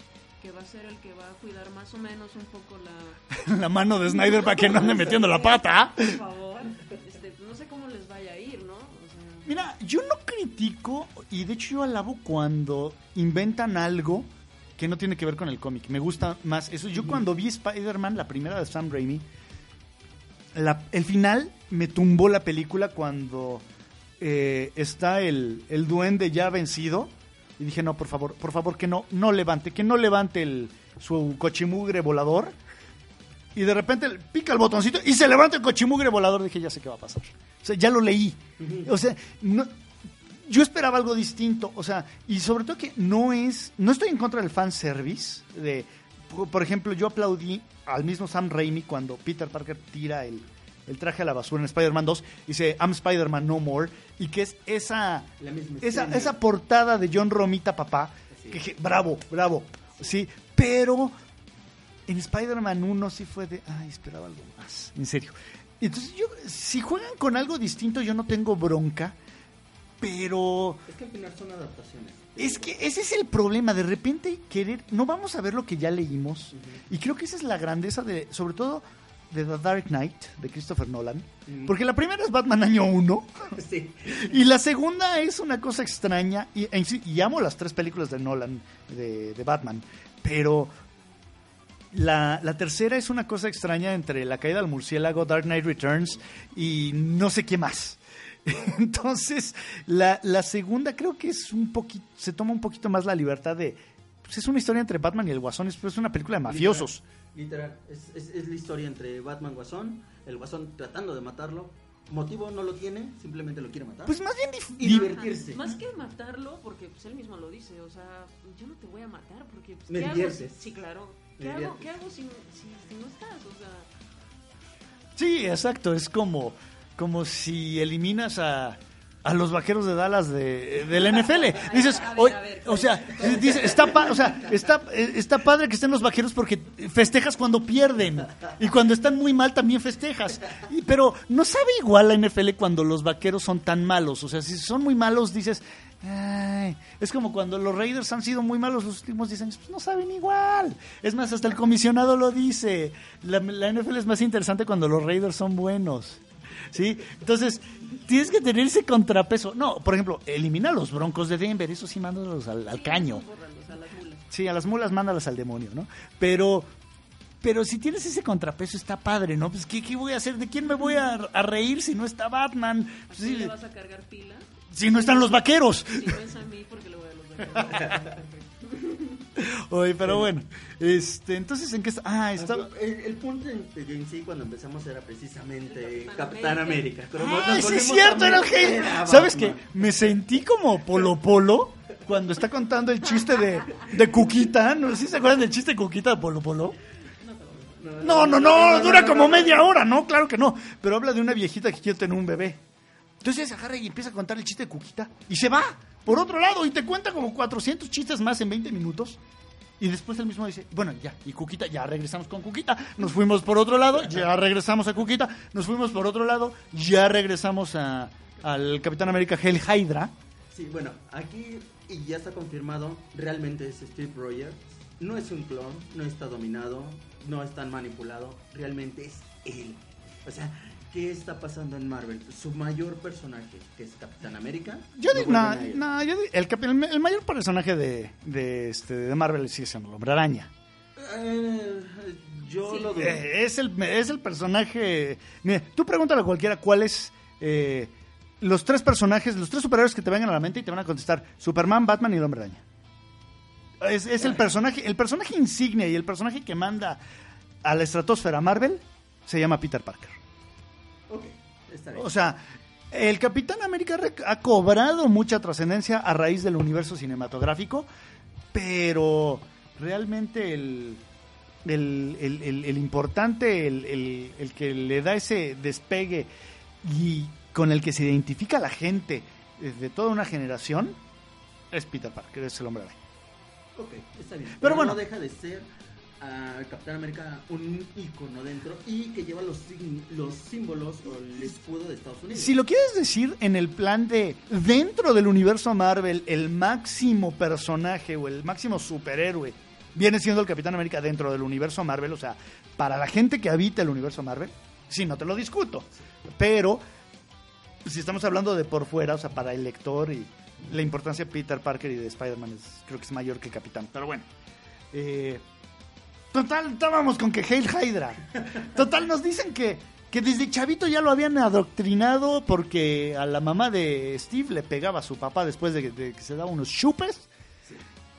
[SPEAKER 2] que va a ser el que va a cuidar más o menos un poco la...
[SPEAKER 1] la mano de Snyder para que no ande metiendo la pata.
[SPEAKER 2] Por favor. Este, no sé cómo les vaya a ir, ¿no? O sea,
[SPEAKER 1] Mira, yo no critico y de hecho yo alabo cuando inventan algo que no tiene que ver con el cómic. Me gusta más eso. Yo cuando vi Spider-Man, la primera de Sam Raimi, la- el final me tumbó la película cuando eh, está el, el duende ya vencido. Y dije, no, por favor, por favor, que no, no levante, que no levante el, su cochimugre volador. Y de repente pica el botoncito y se levanta el cochimugre volador. Dije, ya sé qué va a pasar. O sea, ya lo leí. O sea, no, yo esperaba algo distinto. O sea, y sobre todo que no es. No estoy en contra del fanservice. De, por- por ejemplo, yo aplaudí al mismo Sam Raimi cuando Peter Parker tira el, el traje a la basura en Spider-Man 2 y dice I'm Spider-Man No More. Y que es esa,
[SPEAKER 3] La misma
[SPEAKER 1] esa, esa portada de John Romita, papá.
[SPEAKER 3] Sí.
[SPEAKER 1] Que, dije, bravo, bravo. Sí, pero en Spider-Man 1 sí fue de, ay, esperaba algo más, en serio. Entonces, yo, si juegan con algo distinto, yo no tengo bronca, pero
[SPEAKER 3] Es que al final son adaptaciones.
[SPEAKER 1] es que ese es el problema, de repente querer, no vamos a ver lo que ya leímos, y creo que esa es la grandeza de, sobre todo, de The Dark Knight, de Christopher Nolan,
[SPEAKER 3] Ujú.
[SPEAKER 1] porque la primera es Batman año 1,
[SPEAKER 3] Sí.
[SPEAKER 1] y la segunda es una cosa extraña, y, y amo las tres películas de Nolan, de, de Batman, pero la, la tercera es una cosa extraña entre La caída del murciélago, Dark Knight Returns y no sé qué más. Entonces, la, la segunda creo que es un poquito, se toma un poquito más la libertad de, pues es una historia entre Batman y el Guasón, es, es una película de mafiosos.
[SPEAKER 3] Literal, es, es, es la historia entre Batman Guasón, el Guasón tratando de matarlo. Motivo no lo tiene, simplemente lo quiere matar.
[SPEAKER 1] Pues más bien
[SPEAKER 3] Y divertirse.
[SPEAKER 2] Más que matarlo, porque pues él mismo lo dice, o sea, yo no te voy a matar porque pues,
[SPEAKER 3] Me
[SPEAKER 2] ¿qué hago? Sí, claro.
[SPEAKER 3] Me
[SPEAKER 2] ¿Qué hago,
[SPEAKER 3] diviertes.
[SPEAKER 2] ¿Qué hago si, si, si no estás? O sea,
[SPEAKER 1] Sí, exacto. Es como, como si eliminas a, a los vaqueros de Dallas de, del NFL. Dices,
[SPEAKER 2] a ver,
[SPEAKER 1] "Oye",
[SPEAKER 2] a ver,
[SPEAKER 1] o sea, dice, está, pa- o sea está, está padre que estén los vaqueros porque festejas cuando pierden. Y cuando están muy mal también festejas. Y- pero no sabe igual la NFL cuando los vaqueros son tan malos. O sea, si son muy malos, dices. "Ay". es como cuando los Raiders han sido muy malos los últimos 10 años, pues no saben igual. Es más, hasta el comisionado lo dice. La, la NFL es más interesante cuando los Raiders son buenos. ¿Sí? Entonces, tienes que tener ese contrapeso. No, por ejemplo, elimina a los Broncos de Denver, eso sí, mándalos al, al caño. Sí, a las mulas mándalas al demonio, ¿no? Pero, pero si tienes ese contrapeso está padre, ¿no? Pues, ¿qué, qué voy a hacer? ¿De quién me voy a, a reír si no está Batman? Pues,
[SPEAKER 2] ¿Sí
[SPEAKER 1] sí,
[SPEAKER 2] le vas a cargar pila?
[SPEAKER 1] si no están los vaqueros.
[SPEAKER 2] Si no es a mí, porque le voy a los vaqueros.
[SPEAKER 1] Oye, pero bueno, este, entonces, ¿en qué está? Ah, está...
[SPEAKER 3] El, el punto en, en sí cuando empezamos era precisamente
[SPEAKER 2] Capitán
[SPEAKER 3] Capitán
[SPEAKER 2] América.
[SPEAKER 3] América.
[SPEAKER 1] Ah, sí es cierto, era el ¿Sabes qué? Me sentí como Polo Polo cuando está contando el chiste de, de Cuquita. ¿No ¿Sí se acuerdan del chiste de Cuquita de Polo Polo? No, no, no, dura como media hora, no, claro que no. Pero habla de una viejita que quiere tener un bebé. Entonces se agarra y empieza a contar el chiste de Cuquita. Y se va por otro lado y te cuenta como 400 chistes más en 20 minutos. Y después él mismo dice, bueno, ya, y Cuquita, ya regresamos con Cuquita, nos fuimos por otro lado, ya regresamos a Cuquita, nos fuimos por otro lado, ya regresamos a, al Capitán América Hell Hydra.
[SPEAKER 3] Sí, bueno, aquí y ya está confirmado, realmente es Steve Rogers. No es un clon, no está dominado, no está manipulado, realmente es él. O sea, ¿qué está pasando en Marvel? Su mayor personaje, que es Capitán América.
[SPEAKER 1] Yo digo, no, yo digo, el, capi- el, el mayor personaje de, de, este, de Marvel sigue siendo el Hombre Araña.
[SPEAKER 3] Eh, yo
[SPEAKER 2] Sí.
[SPEAKER 3] lo dudo.
[SPEAKER 1] Eh, es, el, es el personaje. Mira, tú pregúntale a cualquiera cuál es eh, los tres personajes, los tres superhéroes que te vengan a la mente y te van a contestar: Superman, Batman y el Hombre Araña. Es, es el personaje, el personaje insignia y el personaje que manda a la estratosfera Marvel se llama Peter Parker.
[SPEAKER 3] Está bien.
[SPEAKER 1] O sea, el Capitán América ha cobrado mucha trascendencia a raíz del universo cinematográfico, pero realmente el, el, el- el- el importante, el, que le da ese despegue y con el que se identifica la gente de toda una generación es Peter Parker, es el hombre araña.
[SPEAKER 3] Ok, está bien.
[SPEAKER 1] Pero bueno.
[SPEAKER 3] no deja de ser a Capitán América un icono dentro y que lleva los, los símbolos o el escudo de Estados Unidos.
[SPEAKER 1] Si lo quieres decir en el plan de dentro del universo Marvel, el máximo personaje o el máximo superhéroe viene siendo el Capitán América dentro del universo Marvel, o sea, para la gente que habita el universo Marvel, sí, no te lo discuto. Pero si estamos hablando de por fuera, o sea, para el lector y la importancia de Peter Parker y de Spider-Man es- creo que es mayor que el Capitán. Pero bueno. Eh, total, estábamos con que Hail Hydra. Total, nos dicen que, que desde chavito ya lo habían adoctrinado porque a la mamá de Steve le pegaba a su papá después de, que- de que se daba unos chupes.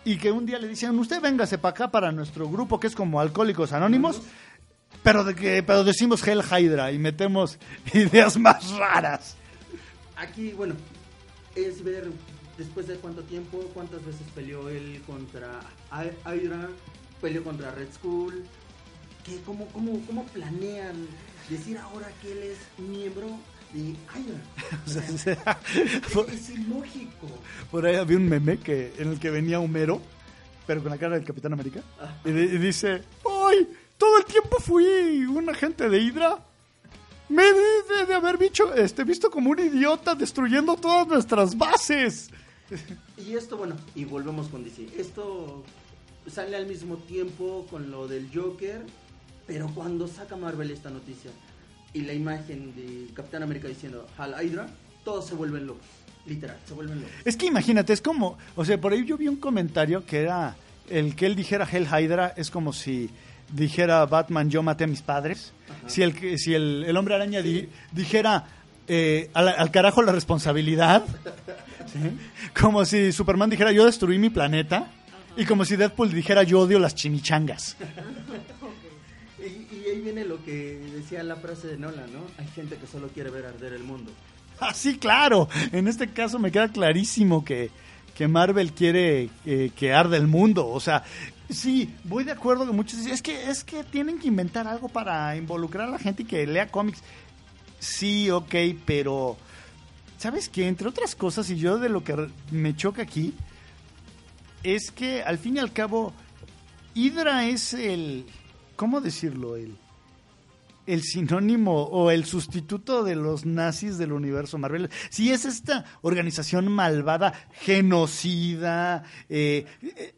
[SPEAKER 1] Y que un día le dicen, usted véngase para acá para nuestro grupo que es como Alcohólicos Anónimos. Pero, de que, pero decimos Hell Hydra y metemos ideas más raras.
[SPEAKER 3] Aquí, bueno, es ver después de cuánto tiempo, cuántas veces peleó él contra Hy- Hydra, peleó contra Red Skull, que cómo, cómo, cómo planean decir ahora que él es miembro de. O sea, es, es ilógico.
[SPEAKER 1] Por ahí había un meme que, en el que venía Homero, pero con la cara del Capitán América, y, di- y dice, ¡ay! Todo el tiempo fui un agente de Hydra. Me debe de haber visto, este, visto como un idiota destruyendo todas nuestras bases.
[SPEAKER 3] Y esto, bueno, y volvemos con DC. Esto sale al mismo tiempo con lo del Joker, pero cuando saca Marvel esta noticia y la imagen de Capitán América diciendo Hal Hydra, todos se vuelven locos. Literal, se vuelven locos.
[SPEAKER 1] Es que imagínate, es como, o sea, por ahí yo vi un comentario que era el que él dijera Hell Hydra es como si dijera Batman yo maté a mis padres. Si el que- si el, el hombre araña di- dijera eh, al, al carajo la responsabilidad. ¿sí? Como si Superman dijera yo destruí mi planeta. Y como si Deadpool dijera yo odio las chimichangas.
[SPEAKER 3] Y, y ahí viene lo que decía la frase de Nolan, ¿no? Hay gente que solo quiere ver arder el mundo.
[SPEAKER 1] Ah, sí, claro. En este caso me queda clarísimo que, que Marvel quiere eh, que arde el mundo. O sea, sí, voy de acuerdo que muchos es que, es que tienen que inventar algo para involucrar a la gente y que lea cómics. Sí, ok, pero... ¿Sabes qué? Entre otras cosas, y yo de lo que me choca aquí, es que al fin y al cabo, Hydra es el... ¿Cómo decirlo? El el sinónimo o el sustituto de los nazis del universo Marvel. Si es esta organización malvada, genocida, eh,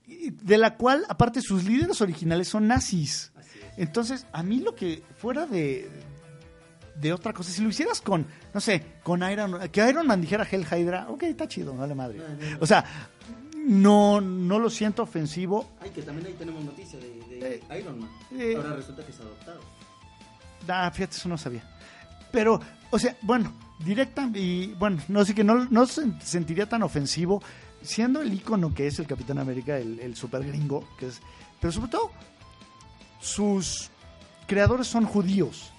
[SPEAKER 1] de la cual, aparte, sus líderes originales son nazis. Entonces, a mí lo que fuera de, de otra cosa, si lo hicieras con, no sé, con Iron que Iron Man dijera Hell Hydra, ok, está chido, vale madre. O sea, no, no lo siento ofensivo.
[SPEAKER 3] Ay, que también ahí tenemos noticia de, de
[SPEAKER 1] Eh,
[SPEAKER 3] Iron Man.
[SPEAKER 1] eh.
[SPEAKER 3] Ahora resulta que es adoptado.
[SPEAKER 1] Ah, fíjate, eso no sabía. Pero, o sea, bueno, directa y bueno, no sé que no, no se sentiría tan ofensivo siendo el icono que es el Capitán América, el, el super gringo, que es, pero sobre todo sus creadores son judíos.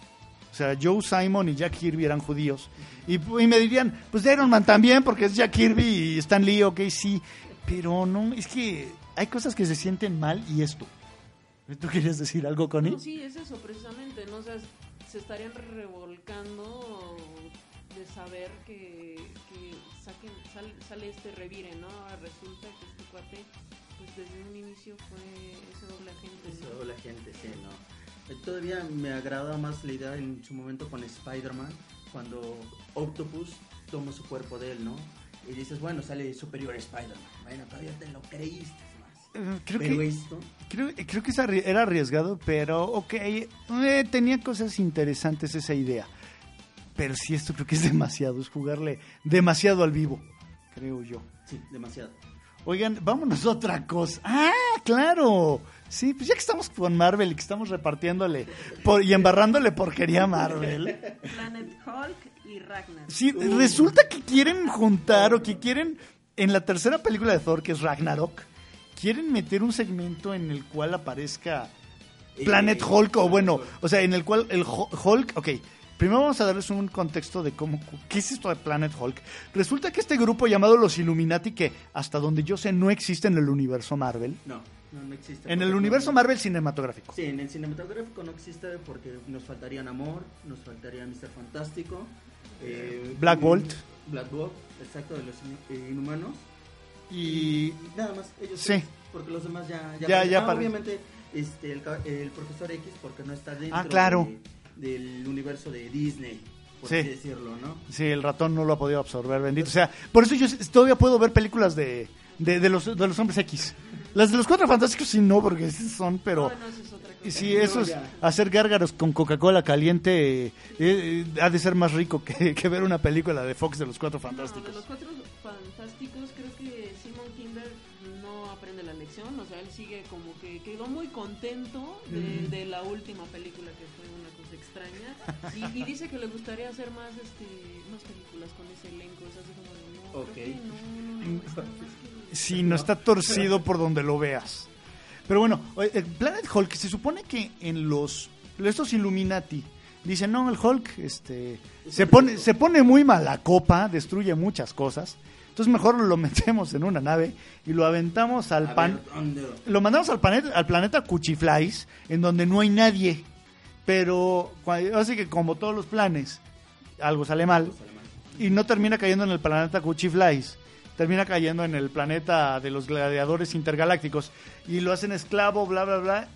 [SPEAKER 1] O sea, Joe Simon y Jack Kirby eran judíos. Y, y me dirían, pues de Iron Man también, porque es Jack Kirby y Stan Lee, ok, sí. Pero no, es que hay cosas que se sienten mal y esto. ¿Tú querías decir algo, Connie?
[SPEAKER 2] No, sí, es eso precisamente, ¿no? O sea, se estarían revolcando de saber que, que saquen, sal- sale este revire, ¿no? Ahora resulta que este cuate, pues desde un inicio fue ese doble agente. ¿no?
[SPEAKER 3] Eso la gente, sí, ¿no? Eh, Todavía me agrada más la idea en su momento con Spider-Man, cuando Octopus toma su cuerpo de él, ¿no? Y dices, bueno, sale superior Spider-Man. Bueno, todavía te lo creíste más.
[SPEAKER 1] Eh, Creo
[SPEAKER 3] Pero
[SPEAKER 1] que
[SPEAKER 3] esto,
[SPEAKER 1] Creo, creo que era arriesgado, pero ok, eh, tenía cosas interesantes esa idea. Pero sí, esto creo que es demasiado, es jugarle demasiado al vivo, creo yo.
[SPEAKER 3] sí, demasiado.
[SPEAKER 1] Oigan, vámonos a otra cosa. Ah, claro. Sí, pues ya que estamos con Marvel y que estamos repartiéndole por- y embarrándole porquería a Marvel.
[SPEAKER 2] Planet Hulk y Ragnar.
[SPEAKER 1] Sí, resulta que quieren juntar o que quieren, en la tercera película de Thor, que es Ragnarok, quieren meter un segmento en el cual aparezca Planet
[SPEAKER 3] Eh,
[SPEAKER 1] Hulk, o
[SPEAKER 3] Planet
[SPEAKER 1] bueno, o sea, en el cual el Hulk, ok, Primero vamos a darles un contexto de cómo, qué es esto de Planet Hulk. Resulta que este grupo llamado los Illuminati, que hasta donde yo sé no existe en el universo Marvel,
[SPEAKER 3] No, no, no existe.
[SPEAKER 1] en el universo
[SPEAKER 3] no-
[SPEAKER 1] Marvel cinematográfico.
[SPEAKER 3] Sí, en el cinematográfico no existe porque nos faltaría Namor, nos faltaría Mr. Fantástico, eh,
[SPEAKER 1] Black Bolt.
[SPEAKER 3] Black Bolt, exacto, de los eh, inhumanos.
[SPEAKER 1] Y
[SPEAKER 3] nada más, ellos
[SPEAKER 1] Sí.
[SPEAKER 3] tres, porque los demás ya
[SPEAKER 1] Ya-
[SPEAKER 3] ya,
[SPEAKER 1] ya
[SPEAKER 3] Ah, obviamente el, ca- el profesor X porque no está dentro
[SPEAKER 1] Ah, claro.
[SPEAKER 3] de- del universo de Disney, por
[SPEAKER 1] Sí.
[SPEAKER 3] así decirlo, ¿no?
[SPEAKER 1] Sí, el ratón no lo ha podido absorber, bendito. O sea, por eso yo todavía puedo ver películas de, de, de los, de los hombres X. Las de los cuatro fantásticos sí no, porque sí son, pero...
[SPEAKER 2] Ah, no, eso es otra cosa.
[SPEAKER 1] Y sí, eso es hacer gárgaros con Coca-Cola caliente eh, eh, ha de ser más rico que, que ver una película de Fox de los cuatro
[SPEAKER 2] No, de
[SPEAKER 1] fantásticos.
[SPEAKER 2] los cuatro fantásticos, creo que Simon Kimber no aprende la lección. O sea, él sigue como que quedó muy contento de, de la última película que fue una cosa extraña. Y, y dice que le gustaría hacer más este más películas con ese elenco. Es así como de, no,
[SPEAKER 3] Ok.
[SPEAKER 2] creo que no, no, no, está más que-
[SPEAKER 1] Sí, no está torcido por donde lo veas. Pero bueno, oye, el Planet Hulk, se supone que en los estos Illuminati dicen, no, el Hulk este, se, pone, se pone muy mala copa, destruye muchas cosas. Entonces mejor lo metemos en una nave y lo aventamos al pan. Lo mandamos al planeta, al planeta Cuchiflies, en donde no hay nadie. Pero así que como todos los planes, algo sale mal y no termina cayendo en el planeta Cuchiflies. Termina cayendo en el planeta de los gladiadores intergalácticos y lo hacen esclavo, bla, bla, bla.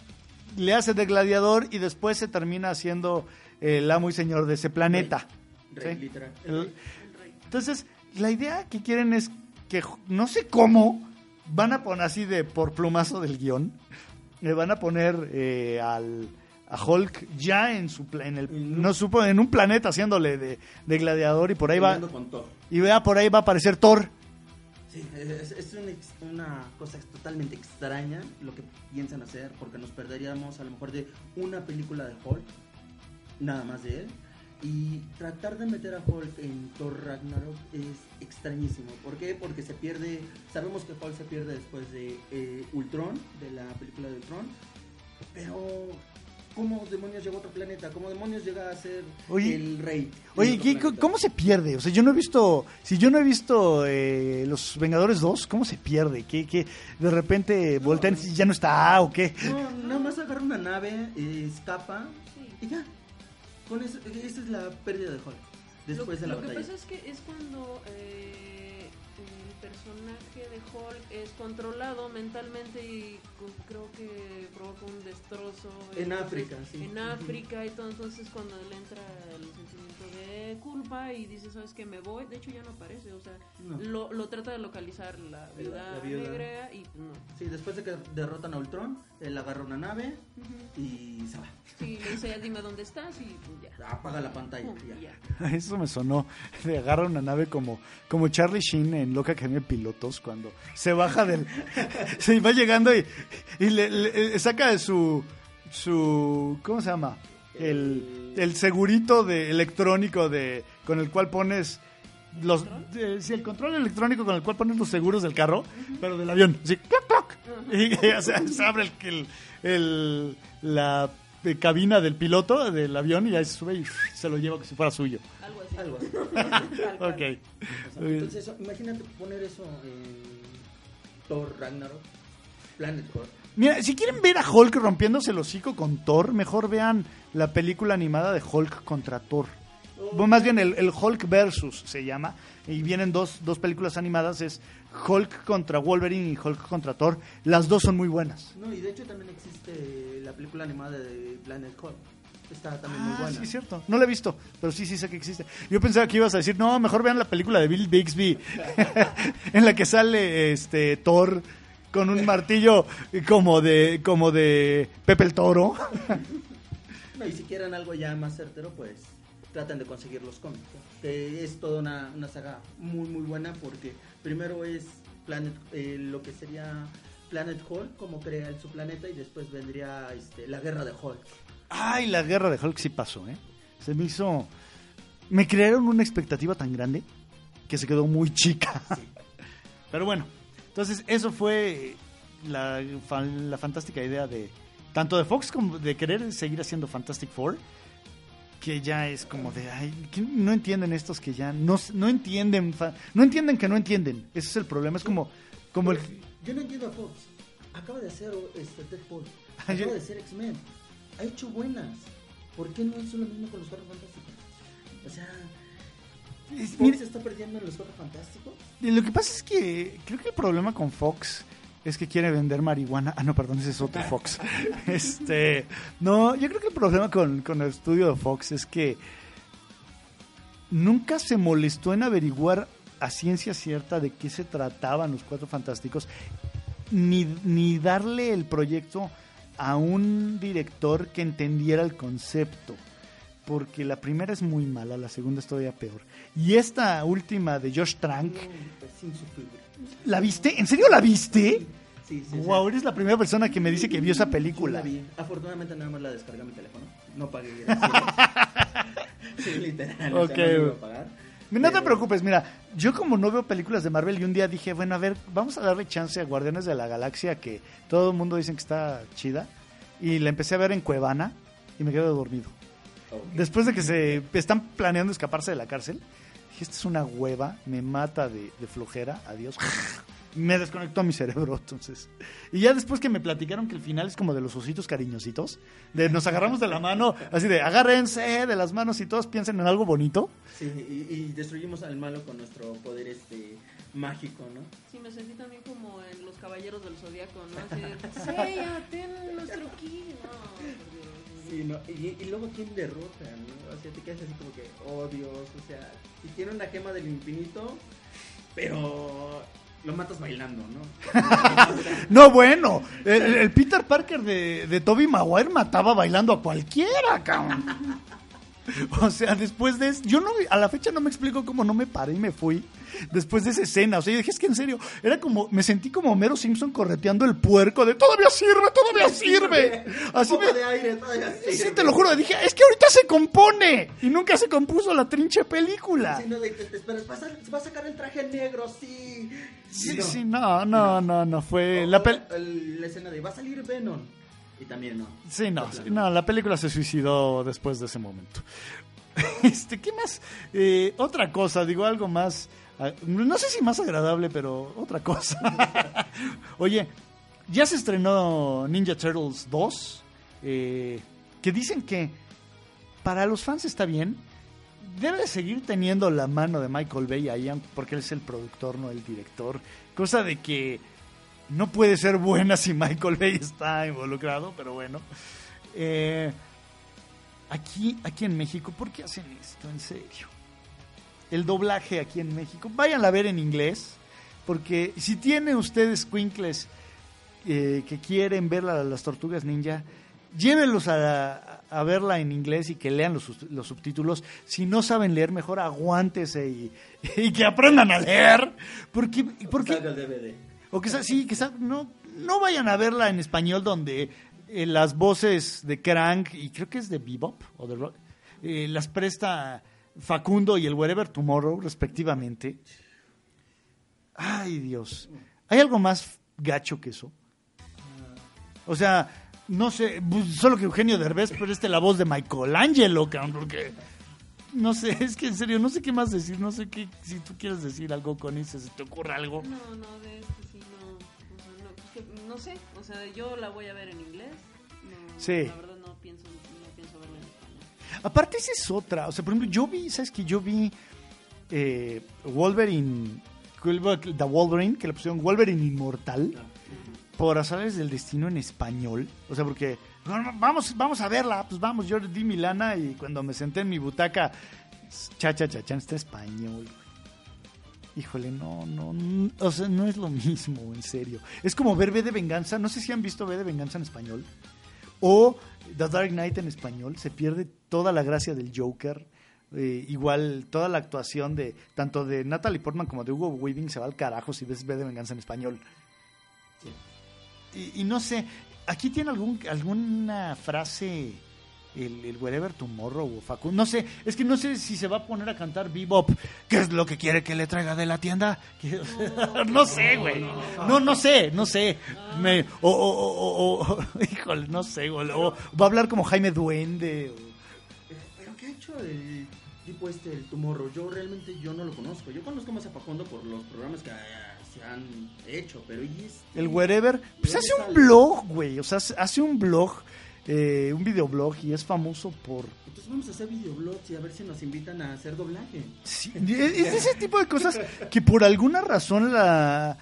[SPEAKER 1] Le hace de gladiador y después se termina haciendo el amo y señor de ese planeta.
[SPEAKER 3] Rey,
[SPEAKER 1] ¿sí?
[SPEAKER 3] literal.
[SPEAKER 1] El- entonces, la idea que quieren es que no sé cómo van a poner así de por plumazo del guion, le van a poner eh, al a Hulk ya en su en el no supo en un planeta haciéndole de, de gladiador y por ahí va y vea por ahí va a aparecer Thor.
[SPEAKER 3] Es, una cosa totalmente extraña lo que piensan hacer, porque nos perderíamos a lo mejor de una película de Hulk, nada más de él, y tratar de meter a Hulk en Thor Ragnarok es extrañísimo. ¿Por qué? Porque se pierde, sabemos que Hulk se pierde después de eh, Ultron, de la película de Ultron, pero ¿cómo demonios llegó a otro planeta? ¿Cómo demonios llega a ser
[SPEAKER 1] Oye,
[SPEAKER 3] el rey?
[SPEAKER 1] Oye. ¿cómo se pierde? O sea, yo no he visto, si yo no he visto eh, Los Vengadores 2, ¿cómo se pierde? ¿Qué, qué, de repente voltean y ya no está o qué?
[SPEAKER 3] No, nada más agarra una nave, eh, escapa
[SPEAKER 2] Sí.
[SPEAKER 3] y ya. Con eso, esa es la pérdida de Hulk. Después
[SPEAKER 2] lo,
[SPEAKER 3] de la
[SPEAKER 2] lo que
[SPEAKER 3] batalla.
[SPEAKER 2] pasa es que es cuando eh, personaje de Hulk es controlado mentalmente y creo que provoca un destrozo
[SPEAKER 3] En
[SPEAKER 2] entonces,
[SPEAKER 3] África, sí.
[SPEAKER 2] en África y todo entonces cuando le entra el sentimiento de culpa y dice sabes que me voy de hecho ya no aparece o sea
[SPEAKER 3] No.
[SPEAKER 2] lo, lo trata de localizar la viuda,
[SPEAKER 3] la viuda.
[SPEAKER 2] negra y no
[SPEAKER 3] Sí, después de que derrotan a Ultron, él agarra una nave y se va.
[SPEAKER 2] sí le dice dime dónde estás y pues, ya
[SPEAKER 3] Apaga la pantalla. Ya.
[SPEAKER 2] ya.
[SPEAKER 1] Eso me sonó de agarra una nave como, como Charlie Sheen en Loca Academia de Pilotos cuando se baja del... se va llegando y, y le, le- saca de su... su ¿Cómo se llama? El, el segurito de electrónico de con el cual pones los eh, sí, el control electrónico con el cual pones los seguros del carro, pero del avión. Así, ¡toc, toc! Y o sea, se abre el, el, el- la eh, cabina del piloto del avión y ahí se sube y se lo lleva como si fuera suyo.
[SPEAKER 2] algo así
[SPEAKER 3] Algo así.
[SPEAKER 1] Ok.
[SPEAKER 3] O sea, entonces, imagínate poner eso en Thor Ragnarok, Planet Hulk.
[SPEAKER 1] Mira, si quieren ver a Hulk rompiéndose el hocico con Thor, mejor vean la película animada de Hulk contra Thor. Más bien el, el Hulk versus se llama. Y vienen dos, dos películas animadas, es Hulk contra Wolverine y Hulk contra Thor. Las dos son muy buenas.
[SPEAKER 3] No, y de hecho también existe la película animada de Planet Hulk. Está también muy
[SPEAKER 1] Ah,
[SPEAKER 3] buena.
[SPEAKER 1] sí, es cierto. No la he visto, pero sí, sí sé que existe. Yo pensaba que ibas a decir, no, mejor vean la película de Bill Bixby, en la que sale este Thor con un martillo como de, como de Pepe el Toro.
[SPEAKER 3] No, y si quieren algo ya más certero, pues traten de conseguir los cómics. Que es toda una, una saga muy, muy buena porque primero es Planet, eh, lo que sería Planet Hulk, como crea el, su planeta, y después vendría este, la guerra de Hulk.
[SPEAKER 1] Ay, la guerra de Hulk sí pasó, ¿eh? Se me hizo... Me crearon una expectativa tan grande que se quedó muy chica. Pero bueno, entonces eso fue la, fan- la fantástica idea de tanto de Fox como de querer seguir haciendo Fantastic Four. que ya es como de, ay, ¿qué no entienden estos que ya no, no entienden, no entienden que no entienden. Ese es el problema, es como, como el...
[SPEAKER 3] Yo no entiendo a Fox. Acaba de hacer este, Deadpool.
[SPEAKER 1] Yo-
[SPEAKER 3] Acaba de hacer X-Men. Ha hecho buenas. ¿Por qué no hizo lo mismo con los Cuatro Fantásticos? O sea,
[SPEAKER 1] es-
[SPEAKER 3] Fox
[SPEAKER 1] mira,
[SPEAKER 3] se está perdiendo en los Cuatro Fantásticos.
[SPEAKER 1] Lo que pasa es que creo que el problema con Fox es que quiere vender marihuana. Ah, no, perdón, ese es otro Fox. este, no, yo creo que el problema con, con el estudio de Fox es que nunca se molestó en averiguar a ciencia cierta de qué se trataban los Cuatro Fantásticos, ni, ni darle el proyecto a un director que entendiera el concepto. Porque la primera es muy mala, la segunda es todavía peor. Y esta última de Josh Trank,
[SPEAKER 3] No, es insufrible.
[SPEAKER 1] ¿La viste? ¿En serio la viste?
[SPEAKER 3] Sí, sí, sí.
[SPEAKER 1] Wow, eres la primera persona que me dice que vio esa
[SPEAKER 3] Yo
[SPEAKER 1] película.
[SPEAKER 3] la vi. Afortunadamente nada más la descargué a mi teléfono. No pagué. sí, literal. o sea,
[SPEAKER 1] Ok,
[SPEAKER 3] no lo iba
[SPEAKER 1] güey.
[SPEAKER 3] a pagar.
[SPEAKER 1] No te preocupes, mira, yo como no veo películas de Marvel y un día dije, bueno, a ver, vamos a darle chance a Guardianes de la Galaxia, que todo el mundo dice que está chida, y la empecé a ver en Cuevana y me quedé dormido. Después de que se están planeando escaparse de la cárcel, dije, esta es una hueva, me mata de, de flojera, adiós. Me desconectó mi cerebro, entonces. Y ya después que me platicaron que el final es como de los ositos cariñositos, de nos agarramos de la mano, así de agárrense de las manos y todos piensen en algo bonito.
[SPEAKER 3] Sí, y, y destruimos al malo con nuestro poder este mágico, ¿no?
[SPEAKER 2] Sí, me sentí también como en Los Caballeros del Zodíaco, ¿no? Así de, ten nuestro ki. No, por Dios.
[SPEAKER 3] Sí, no, y, y luego quién derrota, ¿no? O sea, te quedas así como que, oh Dios, o sea, si tiene una gema del infinito, pero lo matas bailando, ¿no?
[SPEAKER 1] No, bueno, el, el Peter Parker de, de Toby Maguire mataba bailando a cualquiera, cabrón. O sea, después de eso, yo no, a la fecha no me explico cómo no me paré y me fui después de esa escena. O sea, yo dije, es que en serio, era como, me sentí como Homero Simpson correteando el puerco de todavía sirve, todavía sirve. Así me,
[SPEAKER 3] de aire todavía
[SPEAKER 1] sí,
[SPEAKER 3] sirve.
[SPEAKER 1] te lo juro, dije, es que ahorita se compone y nunca se compuso la trinche película.
[SPEAKER 3] Sí, no, de, te, te esperas, ¿vas a, va a sacar el traje negro, sí.
[SPEAKER 1] Sí,
[SPEAKER 3] no.
[SPEAKER 1] sí, no, no, no, no, fue
[SPEAKER 3] O-
[SPEAKER 1] la pel
[SPEAKER 3] el- la escena de, va a salir Venom. Y también no.
[SPEAKER 1] Sí, no, sí, no, la película se suicidó después de ese momento. Este, ¿qué más? Eh, otra cosa, digo algo más, no sé si más agradable, pero otra cosa. Oye, ya se estrenó Ninja Turtles 2, eh, que dicen que para los fans está bien, debe de seguir teniendo la mano de Michael Bay ahí, porque él es el productor, no el director, cosa de que no puede ser buena si Michael Bay está involucrado, pero bueno. Eh, aquí, aquí en México, ¿por qué hacen esto? En serio. El doblaje aquí en México, vayan a ver en inglés, porque si tienen ustedes Quinkles que quieren ver la- las tortugas ninja, llévenlos a, a verla en inglés y que lean los, subtítulos. Si no saben leer, mejor aguántese y, y que aprendan a leer. Porque, porque,
[SPEAKER 3] Salga el DVD.
[SPEAKER 1] o que sí, que no, no vayan a verla en español donde eh, las voces de Crank y creo que es de Bebop o de Rock, eh, las presta Facundo y el Wherever Tomorrow respectivamente. Ay, Dios. ¿Hay algo más gacho que eso? O sea, no sé, pues, solo que Eugenio Derbez preste la voz de Michelangelo, cabrón, porque no sé, es que en serio, no sé qué más decir, no sé qué, si tú quieres decir algo con eso, si te ocurre algo.
[SPEAKER 2] No, no, de este sí, no. O sea, no, pues que- no sé, o sea, yo la voy a ver en inglés. No,
[SPEAKER 1] Sí.
[SPEAKER 2] La verdad
[SPEAKER 1] Aparte, esa es otra. O sea, por ejemplo, yo vi, ¿sabes qué? Yo vi eh, Wolverine, The Wolverine, que le pusieron Wolverine Inmortal, por azares del destino en español. O sea, porque no, no, vamos, vamos a verla, pues vamos, yo di mi lana y cuando me senté en mi butaca, cha, cha, cha, cha, está español. Híjole, no, no, no, o sea, no es lo mismo, en serio. Es como ver V de Venganza, no sé si han visto V de Venganza en español. O The Dark Knight en español, se pierde toda la gracia del Joker. eh, igual toda la actuación de tanto de Natalie Portman como de Hugo Weaving se va al carajo si ves V de Venganza en español. Y, y no sé, aquí tiene algún alguna frase el, el Wherever Tomorrow o Facundo. No sé, es que no sé si se va a poner a cantar Bebop. ¿Qué es lo que quiere que le traiga de la tienda? No, sé, güey. No, no sé, no sé. Me, o, o, o, o- o- híjole, no sé, güey. O va a hablar como Jaime Duende.
[SPEAKER 3] ¿Pero qué? dicho el tipo este, el Tomorrow, yo realmente yo no lo conozco. Yo conozco más a Facundo por los programas que ah, se han hecho, pero ¿y este?
[SPEAKER 1] El wherever, pues
[SPEAKER 3] ¿De
[SPEAKER 1] hace un blog, güey. O sea, hace un blog, eh, un videoblog y es famoso por...
[SPEAKER 3] Entonces vamos a hacer videoblogs y a ver si nos invitan a hacer doblaje.
[SPEAKER 1] Sí, es ese tipo de cosas que por alguna razón la,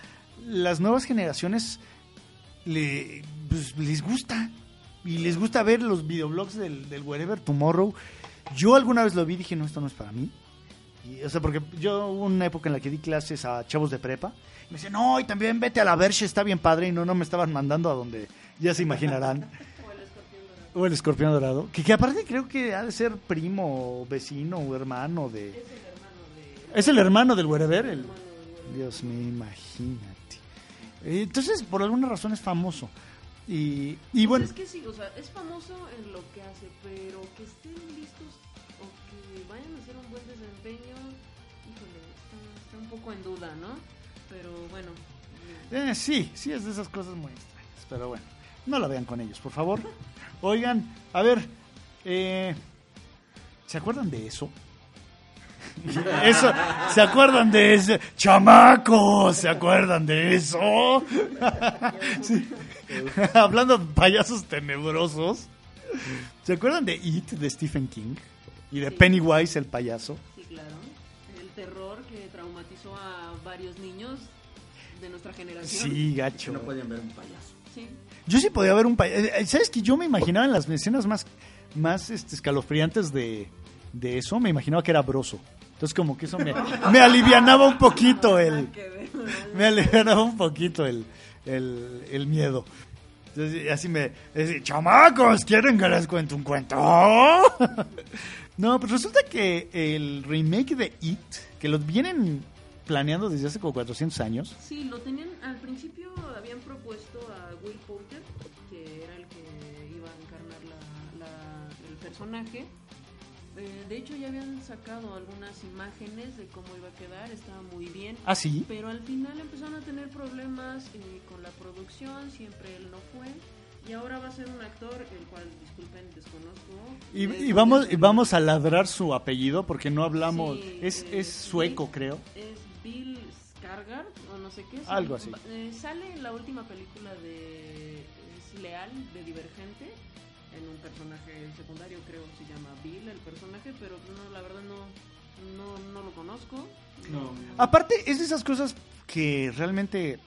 [SPEAKER 1] las nuevas generaciones le, pues, les gusta. Y les gusta ver los videoblogs del, del Wherever Tomorrow. Yo alguna vez lo vi y dije, no, esto no es para mí. Y, o sea, porque yo hubo una época en la que di clases a chavos de prepa. Y me decían, no, y también vete a la Verge, está bien padre. Y no, no me estaban mandando a donde ya se imaginarán.
[SPEAKER 2] O el escorpión dorado.
[SPEAKER 1] Que, que aparte creo que ha de ser primo, o vecino o hermano de...
[SPEAKER 2] Es el hermano de...
[SPEAKER 1] Es el hermano del Wherever, el... Dios mío, imagínate. Entonces, por alguna razón es famoso. Y, y
[SPEAKER 2] Pues
[SPEAKER 1] bueno,
[SPEAKER 2] es que sí, o sea, es famoso en lo que hace, pero que estén listos o que vayan a hacer un buen desempeño, híjole, está, está un poco en duda, ¿no? Pero bueno, eh,
[SPEAKER 1] sí, sí es de esas cosas muy extrañas. Pero bueno, no la vean con ellos, por favor. Oigan, a ver, eh, ¿se acuerdan de eso? Eso, ¿se acuerdan de eso? ¡Chamacos! ¿Se acuerdan de eso? Sí. Hablando de payasos tenebrosos. ¿Se acuerdan de It de Stephen King? Y de
[SPEAKER 2] Sí.
[SPEAKER 1] Pennywise el payaso.
[SPEAKER 2] sí, claro. El terror que traumatizó a varios niños de nuestra generación.
[SPEAKER 1] Sí,
[SPEAKER 3] Que
[SPEAKER 1] gacho.
[SPEAKER 3] no podían ver un payaso.
[SPEAKER 2] Sí.
[SPEAKER 1] Yo sí podía ver un payaso. ¿Sabes que Yo me imaginaba en las escenas más, más este, escalofriantes de, de eso, me imaginaba que era broso. Entonces como que eso me, me alivianaba un poquito el... Me alivianaba un poquito el, el, el miedo. Entonces, así me chamacos, ¿quieren que les cuente un cuento? no, pues resulta que el remake de It, que lo vienen planeando desde hace como 400 años,
[SPEAKER 2] Sí, lo tenían, al principio habían propuesto personaje. Eh, de hecho ya habían sacado algunas imágenes de cómo iba a quedar, estaba muy bien.
[SPEAKER 1] ah, sí,
[SPEAKER 2] Pero al final empezaron a tener problemas eh, con la producción, siempre él no fue. Y ahora va a ser un actor, el cual, disculpen, desconozco.
[SPEAKER 1] y,
[SPEAKER 2] Eh,
[SPEAKER 1] y vamos, y vamos a ladrar su apellido porque no hablamos,
[SPEAKER 2] Sí,
[SPEAKER 1] es,
[SPEAKER 2] eh,
[SPEAKER 1] es sueco
[SPEAKER 2] Bill-
[SPEAKER 1] creo.
[SPEAKER 2] Es Bill Skarsgård o no sé qué. es.
[SPEAKER 1] Algo así.
[SPEAKER 2] Eh, sale en la última película de Leal de Divergente en un personaje secundario, creo que se llama Bill el personaje, pero no, la verdad no, no, no lo conozco.
[SPEAKER 3] No.
[SPEAKER 1] Aparte, es de esas cosas que realmente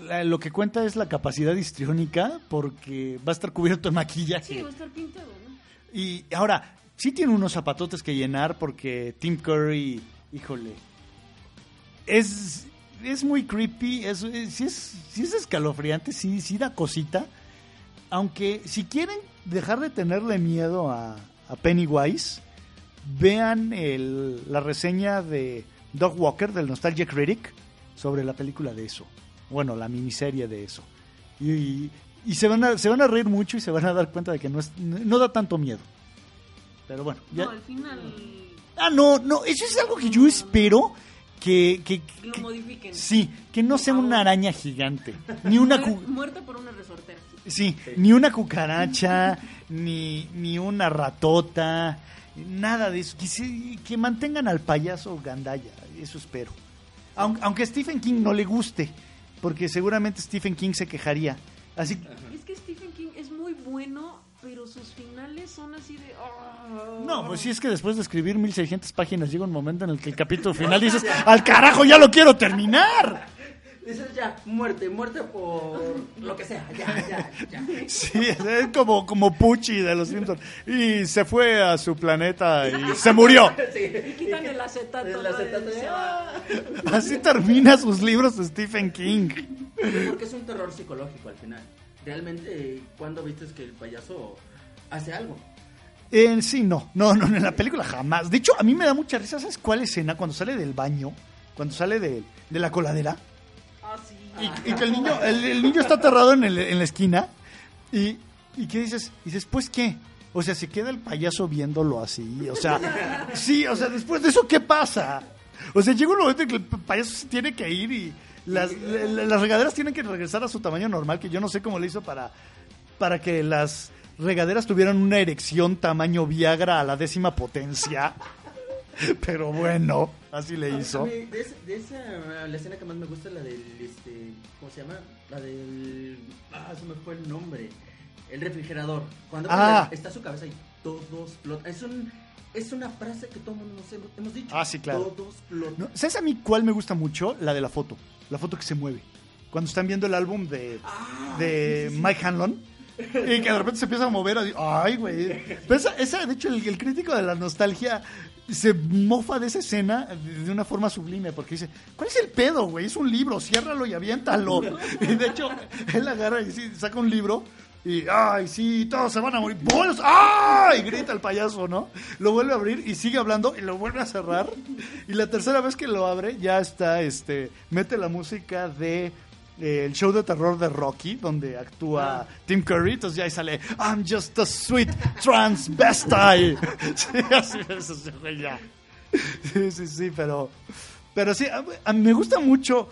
[SPEAKER 1] la- lo que cuenta es la capacidad histriónica porque va a estar cubierto de
[SPEAKER 2] Sí,
[SPEAKER 1] maquillaje.
[SPEAKER 2] va a estar pintado, ¿no?
[SPEAKER 1] Y ahora, sí tiene unos zapatotes que llenar porque Tim Curry, híjole, es, es muy creepy, es, es- sí, es, sí es escalofriante, sí, sí da cosita. Aunque si quieren dejar de tenerle miedo a, a Pennywise, vean el- la reseña de Doug Walker del Nostalgia Critic sobre la película de eso. Bueno, la miniserie de eso. Y, y- y se, van a, se van a reír mucho y se van a dar cuenta de que no, es, no da tanto miedo. Pero bueno, ya.
[SPEAKER 2] No, al final
[SPEAKER 1] Ah, no, no, eso es algo que yo espero que. que-
[SPEAKER 2] lo
[SPEAKER 1] que-
[SPEAKER 2] modifiquen.
[SPEAKER 1] sí, que no sea una araña gigante. Ni una.
[SPEAKER 2] Muerta por una resortera.
[SPEAKER 1] Sí, ni una cucaracha, ni, ni una ratota, nada de eso. Que, se- que mantengan al payaso Gandaya, eso espero. Aun- Aunque a Stephen King no le guste, porque seguramente Stephen King se quejaría. Así
[SPEAKER 2] Es que Stephen King es muy bueno, pero sus finales son así de... ah.
[SPEAKER 1] No, pues sí es que después de escribir 1600 páginas llega un momento en el que el capítulo final dices, al carajo, ya lo quiero terminar.
[SPEAKER 3] Dices ya, muerte, muerte por lo que sea, ya, ya, ya.
[SPEAKER 1] Sí, es como, como Pucci de los Simpsons. Y se fue a su planeta y se murió.
[SPEAKER 2] Y quitan el acetato.
[SPEAKER 3] El acetato,
[SPEAKER 2] Se va.
[SPEAKER 1] Así termina sus libros de Stephen King.
[SPEAKER 3] Porque es un terror psicológico al final. Realmente, cuando viste que el payaso hace algo?
[SPEAKER 1] Eh, sí, no, no, no, en la película jamás. De hecho, a mí me da mucha risa, ¿sabes cuál escena? Cuando sale del baño, cuando sale de, de la coladera. Y, que el niño, el, niño está aterrado en, el- en la esquina. Y, y ¿qué dices? Y después qué? O sea, se queda el payaso viéndolo así. O sea, sí, o sea, después de eso, ¿qué pasa? O sea, llega un momento en que el payaso se tiene que ir y las, la- las regaderas tienen que regresar a su tamaño normal, que yo no sé cómo le hizo para, para que las, regaderas tuvieran una erección tamaño Viagra a la décima potencia. Pero bueno, así le hizo.
[SPEAKER 3] A mí, de, esa, de esa, la escena que más me gusta es la del, este, ¿cómo se llama? La del, ah, se me fue el nombre. El refrigerador. Cuando
[SPEAKER 1] Ah.
[SPEAKER 3] está su cabeza y todos flotan. Es un, es una frase que todos nos hemos, hemos dicho.
[SPEAKER 1] Ah, sí, claro.
[SPEAKER 3] Todos flotan.
[SPEAKER 1] No, ¿Sabes a mí cuál me gusta mucho? La de la foto. La foto que se mueve. Cuando están viendo el álbum de,
[SPEAKER 3] Ah,
[SPEAKER 1] de Mike Hanlon. Y que de repente se empieza a mover. así, Ay, güey. Pero esa, esa, de hecho, el, el crítico de la nostalgia se mofa de esa escena de una forma sublime. Porque dice: ¿Cuál es el pedo, güey? Es un libro, ciérralo y aviéntalo. Y de hecho, él agarra y saca un libro. Y, ay, sí, todos se van a morir. ¡Bolos! ¡Ay! Grita el payaso, ¿no? Lo vuelve a abrir y sigue hablando y lo vuelve a cerrar. Y la tercera vez que lo abre, ya está, este, mete la música de el show de terror de Rocky, donde actúa Tim Curry. Entonces ya ahí sale, I'm just a sweet transvestite. sí, así es, ya. Sí, sí, sí, pero, pero sí, a, a mí me gusta mucho,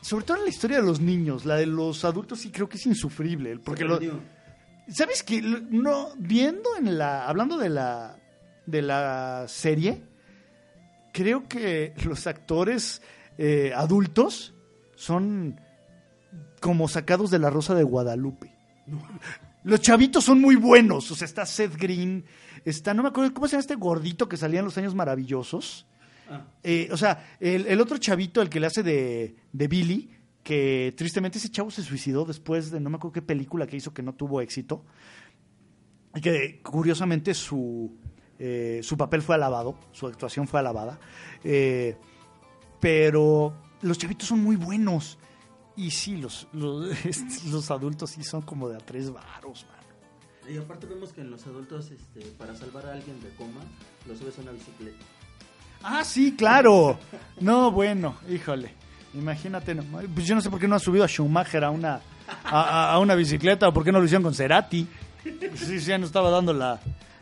[SPEAKER 1] sobre todo la historia de los niños, la de los adultos sí creo que es insufrible, porque lo, ¿Sabes qué? No, viendo en la. Hablando de la. de la serie, creo que los actores eh, adultos son como sacados de la Rosa de Guadalupe. Los chavitos son muy buenos. O sea, está Seth Green, está, no me acuerdo, ¿cómo se llama este gordito que salía en los años maravillosos?
[SPEAKER 3] ah,
[SPEAKER 1] Eh, o sea, el, el otro chavito, el que le hace de, de Billy, que tristemente ese chavo se suicidó después de no me acuerdo qué película que hizo que no tuvo éxito. Y que curiosamente su, eh, su papel fue alabado, su actuación fue alabada. Eh, pero los chavitos son muy buenos. Y sí, los, los, los adultos sí son como de a tres varos, man.
[SPEAKER 3] Y aparte vemos que en los adultos, este, para salvar a alguien de coma, lo subes a una bicicleta.
[SPEAKER 1] Ah, sí, claro. No, bueno, híjole. Imagínate, no, pues yo no sé por qué no ha subido a Schumacher a una, a, una bicicleta o por qué no lo hicieron con Cerati. Sí, sí, ya nos estaba dando la,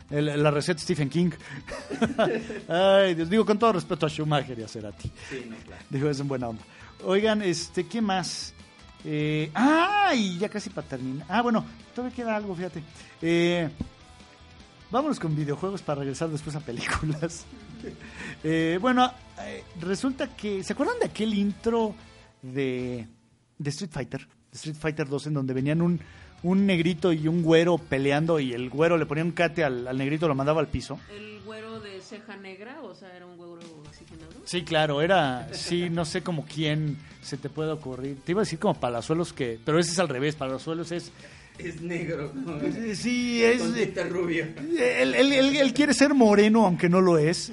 [SPEAKER 1] el- la receta Stephen King. Ay, Dios, digo con todo respeto a Schumacher y a Cerati.
[SPEAKER 3] Sí, no, claro.
[SPEAKER 1] Digo, es en buena onda. Oigan, este, ¿qué más? Eh, ah, ya casi para terminar. Ah, bueno, todavía queda algo, fíjate. Eh, vámonos con videojuegos para regresar después a películas. Eh, bueno, eh, resulta que. ¿Se acuerdan de aquel intro de, de Street Fighter? De Street Fighter 2, en donde venían un, un negrito y un güero peleando y el güero le ponía un cate al, al negrito y lo mandaba al piso.
[SPEAKER 2] El güero de ceja negra, o sea, era un güero oxigenado.
[SPEAKER 1] Sí, claro, era, sí, no sé como quién se te puede ocurrir. Te iba a decir como Palazuelos que, pero ese es al revés, Palazuelos es,
[SPEAKER 3] Es negro. ¿no?
[SPEAKER 1] sí, es,
[SPEAKER 3] Con
[SPEAKER 1] él, él- él- él quiere ser moreno aunque no lo es.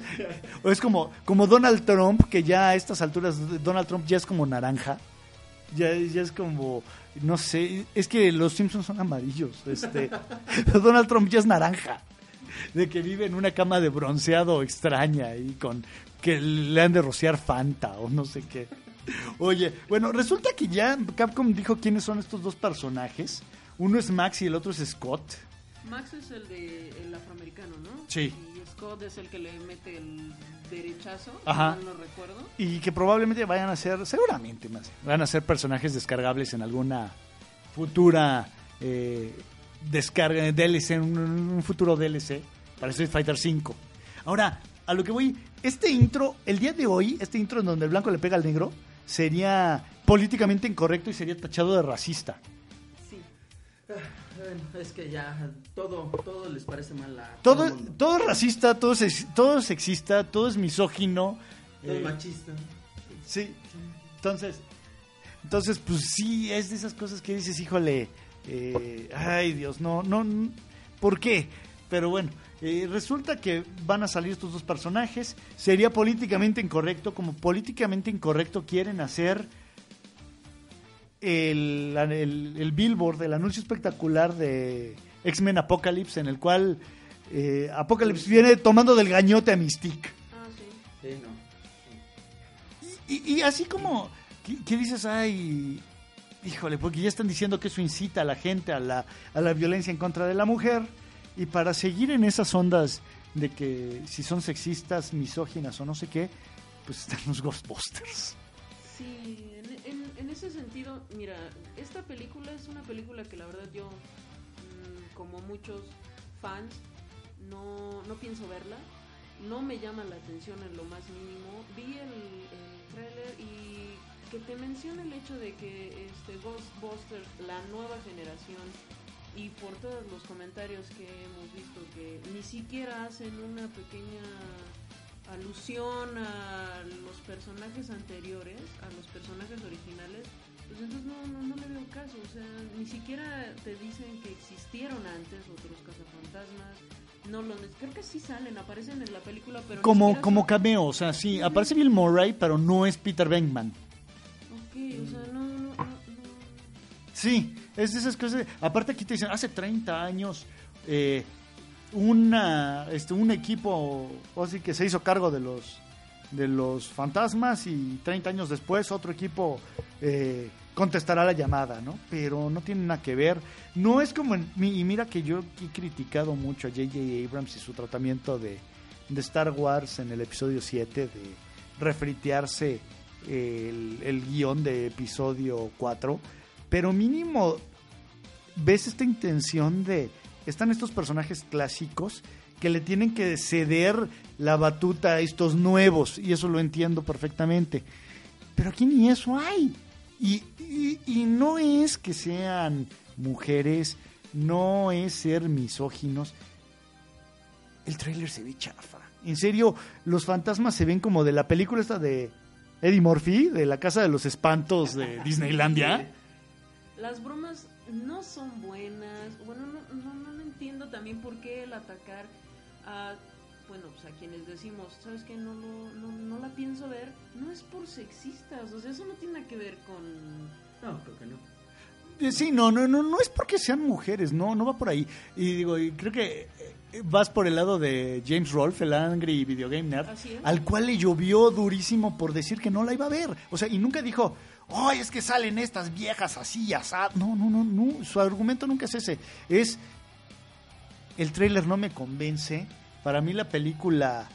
[SPEAKER 1] O es como, como Donald Trump, que ya a estas alturas Donald Trump ya es como naranja. Ya, ya es como, no sé, es que los Simpsons son amarillos. Este, Donald Trump ya es naranja. De que vive en una cama de bronceado extraña y con que le han de rociar Fanta o no sé qué. Oye, bueno, resulta que ya Capcom dijo quiénes son estos dos personajes. Uno es Max y el otro es Scott.
[SPEAKER 2] Max es el de el afroamericano, ¿no?
[SPEAKER 1] Sí.
[SPEAKER 2] Y Scott es el que le mete el derechazo,
[SPEAKER 1] Ajá.
[SPEAKER 2] si mal no recuerdo.
[SPEAKER 1] Y que probablemente vayan a ser, seguramente más, van a ser personajes descargables en alguna futura eh, descarga, DLC, un, un futuro DLC para Street Fighter V. Ahora, a lo que voy, este intro, el día de hoy, este intro en donde el blanco le pega al negro, sería políticamente incorrecto y sería tachado de racista.
[SPEAKER 2] Sí.
[SPEAKER 3] Es que ya todo, todo les parece mal a
[SPEAKER 1] Todo, todo es racista, todo es, todo es sexista, todo es misógino.
[SPEAKER 3] Todo
[SPEAKER 1] eh,
[SPEAKER 3] machista.
[SPEAKER 1] Sí. Entonces, entonces, pues sí, es de esas cosas que dices, híjole, eh, ay Dios, no, no, ¿por qué? Pero bueno, eh, resulta que van a salir estos dos personajes, sería políticamente incorrecto, como políticamente incorrecto quieren hacer el, el, el billboard, el anuncio espectacular de X-Men Apocalypse, en el cual eh, Apocalypse viene tomando del gañote a Mystique.
[SPEAKER 2] Ah, sí.
[SPEAKER 3] Sí, no.
[SPEAKER 1] Y, y así como, ¿qué, qué dices? Ay, híjole, porque ya están diciendo que eso incita a la gente a la, a la violencia en contra de la mujer. Y para seguir en esas ondas de que si son sexistas, misóginas o no sé qué, pues están los Ghostbusters.
[SPEAKER 2] Sí, en, ese sentido, mira, esta película es una película que la verdad yo, mm, como muchos fans, no, no pienso verla. No me llama la atención en lo más mínimo. Vi el, el tráiler y que te menciona el hecho de que este Ghostbusters, la nueva generación, y por todos los comentarios que hemos visto que ni siquiera hacen una pequeña alusión a los personajes anteriores, a los personajes originales, pues entonces no, no, no le veo caso, o sea, ni siquiera te dicen que existieron antes otros cazafantasmas, no lo creo que sí salen, aparecen en la película, pero
[SPEAKER 1] como como cameo, o sea, sí, aparece Bill Murray, pero no es Peter Venkman.
[SPEAKER 2] Ok, o sea, no, no, no,
[SPEAKER 1] Sí, es de esas cosas. Aparte aquí te dicen, hace 30 años eh, este, un equipo así que se hizo cargo de los de los fantasmas y 30 años después otro equipo eh, contestará la llamada, ¿no? Pero no tiene nada que ver. No es como... En, y mira que yo he criticado mucho a J.J. Abrams y su tratamiento de, de Star Wars en el episodio 7, de refritearse el, el guion de episodio 4, pero mínimo ves esta intención de... Están estos personajes clásicos que le tienen que ceder la batuta a estos nuevos, y eso lo entiendo perfectamente. Pero aquí ni eso hay. Y, y, y no es que sean mujeres, no es ser misóginos. El tráiler se ve chafa. En serio, los fantasmas se ven como de la película esta de Eddie Murphy, de la Casa de los Espantos de Disneylandia.
[SPEAKER 2] Las bromas no son buenas. Bueno, no, no, no entiendo también por qué el atacar a bueno, pues a quienes decimos, ¿sabes qué? No, lo, no, no la pienso ver, no es por sexistas, o sea, eso no tiene nada que ver con...
[SPEAKER 3] No, creo que no.
[SPEAKER 1] Eh, Sí, no, no, no, no es porque sean mujeres, no, no va por ahí. Y digo, y creo que eh, vas por el lado de James Rolfe, el Angry Video Game Nerd, al cual le llovió durísimo por decir que no la iba a ver. O sea, y nunca dijo, ¡ay, es que salen estas viejas así, asá! No, no, no, no, su argumento nunca es ese. Es, el tráiler no me convence. Para mí la película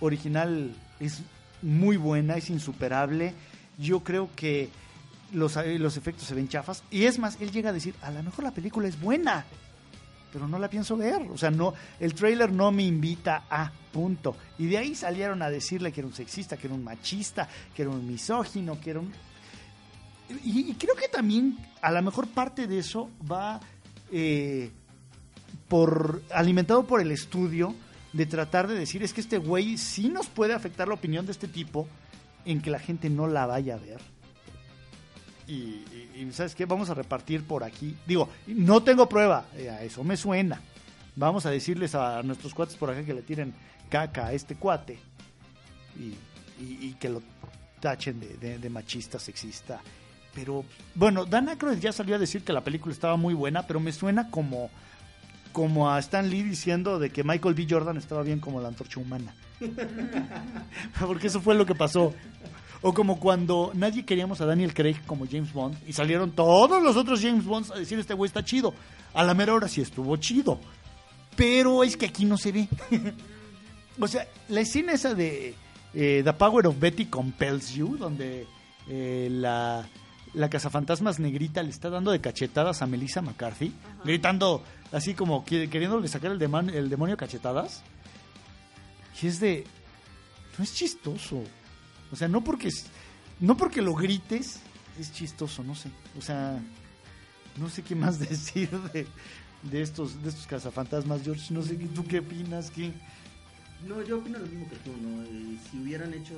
[SPEAKER 1] original es muy buena, es insuperable. Yo creo que los, eh, los efectos se ven chafas. Y es más, él llega a decir, a lo mejor la película es buena, pero no la pienso ver. O sea, no, el trailer no me invita a punto. Y de ahí salieron a decirle que era un sexista, que era un machista, que era un misógino, que era un... Y, y creo que también a lo mejor parte de eso va eh, por alimentado por el estudio de tratar de decir es que este güey sí nos puede afectar la opinión de este tipo en que la gente no la vaya a ver. Y, ¿sabes qué? Vamos a repartir por aquí. Digo, no tengo prueba, eh, a eso me suena. Vamos a decirles a nuestros cuates por acá que le tiren caca a este cuate y, y- que lo tachen de, de- de machista, sexista. Pero, bueno, Dan Aykroyd ya salió a decir que la película estaba muy buena, pero me suena como, como a Stan Lee diciendo de que Michael B. Jordan estaba bien como la antorcha humana. Porque eso fue lo que pasó. O como cuando nadie queríamos a Daniel Craig como James Bond y salieron todos los otros James Bonds a decir este güey está chido. A la mera hora sí estuvo chido. Pero es que aquí no se ve. o sea, la escena esa de eh, The Power of Betty Compels You, donde eh, la, la cazafantasmas negrita le está dando de cachetadas a Melissa McCarthy, gritando así como que- queriéndole sacar el, deman- el demonio cachetadas. Y es de. No es chistoso. O sea, no porque, no porque lo grites es chistoso, no sé. O sea, no sé qué más decir de, de estos de estos cazafantasmas, George. No sé, ¿tú qué opinas? ¿Qué?
[SPEAKER 3] No, yo opino lo mismo que tú, ¿no? Eh, si hubieran hecho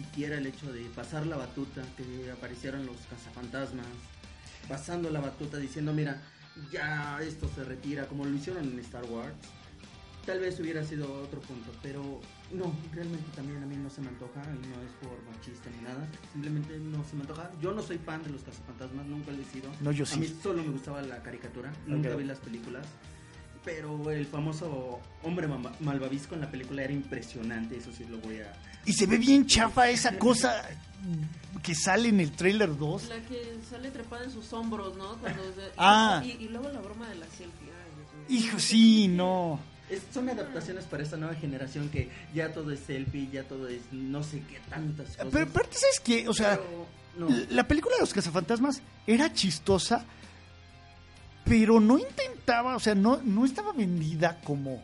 [SPEAKER 3] siquiera el hecho de pasar la batuta, que aparecieran los cazafantasmas, pasando la batuta diciendo, mira, ya esto se retira, como lo hicieron en Star Wars, tal vez hubiera sido otro punto, pero no, realmente también a mí no se me antoja, y no es por machista ni nada, simplemente no se me antoja. Yo no soy fan de los cazafantasmas, nunca lo he sido.
[SPEAKER 1] No, yo
[SPEAKER 3] A
[SPEAKER 1] sí.
[SPEAKER 3] mí solo me gustaba la caricatura, nunca vi las películas. Pero el famoso hombre malvavisco en la película era impresionante, eso sí lo voy a...
[SPEAKER 1] Y se ve bien chafa esa cosa que sale en el trailer 2.
[SPEAKER 2] La que sale trepada en sus hombros, ¿no? Cuando
[SPEAKER 1] Ah.
[SPEAKER 2] Y, y luego la broma de la selfie. Ay.
[SPEAKER 1] Hijo, sí, no.
[SPEAKER 3] Es- son adaptaciones para esta nueva generación que ya todo es selfie, ya todo es no sé qué tantas cosas.
[SPEAKER 1] Pero aparte, ¿sabes qué? O sea,
[SPEAKER 3] Pero, no.
[SPEAKER 1] la película de los cazafantasmas era chistosa, pero no intentaba o sea, no, no estaba vendida como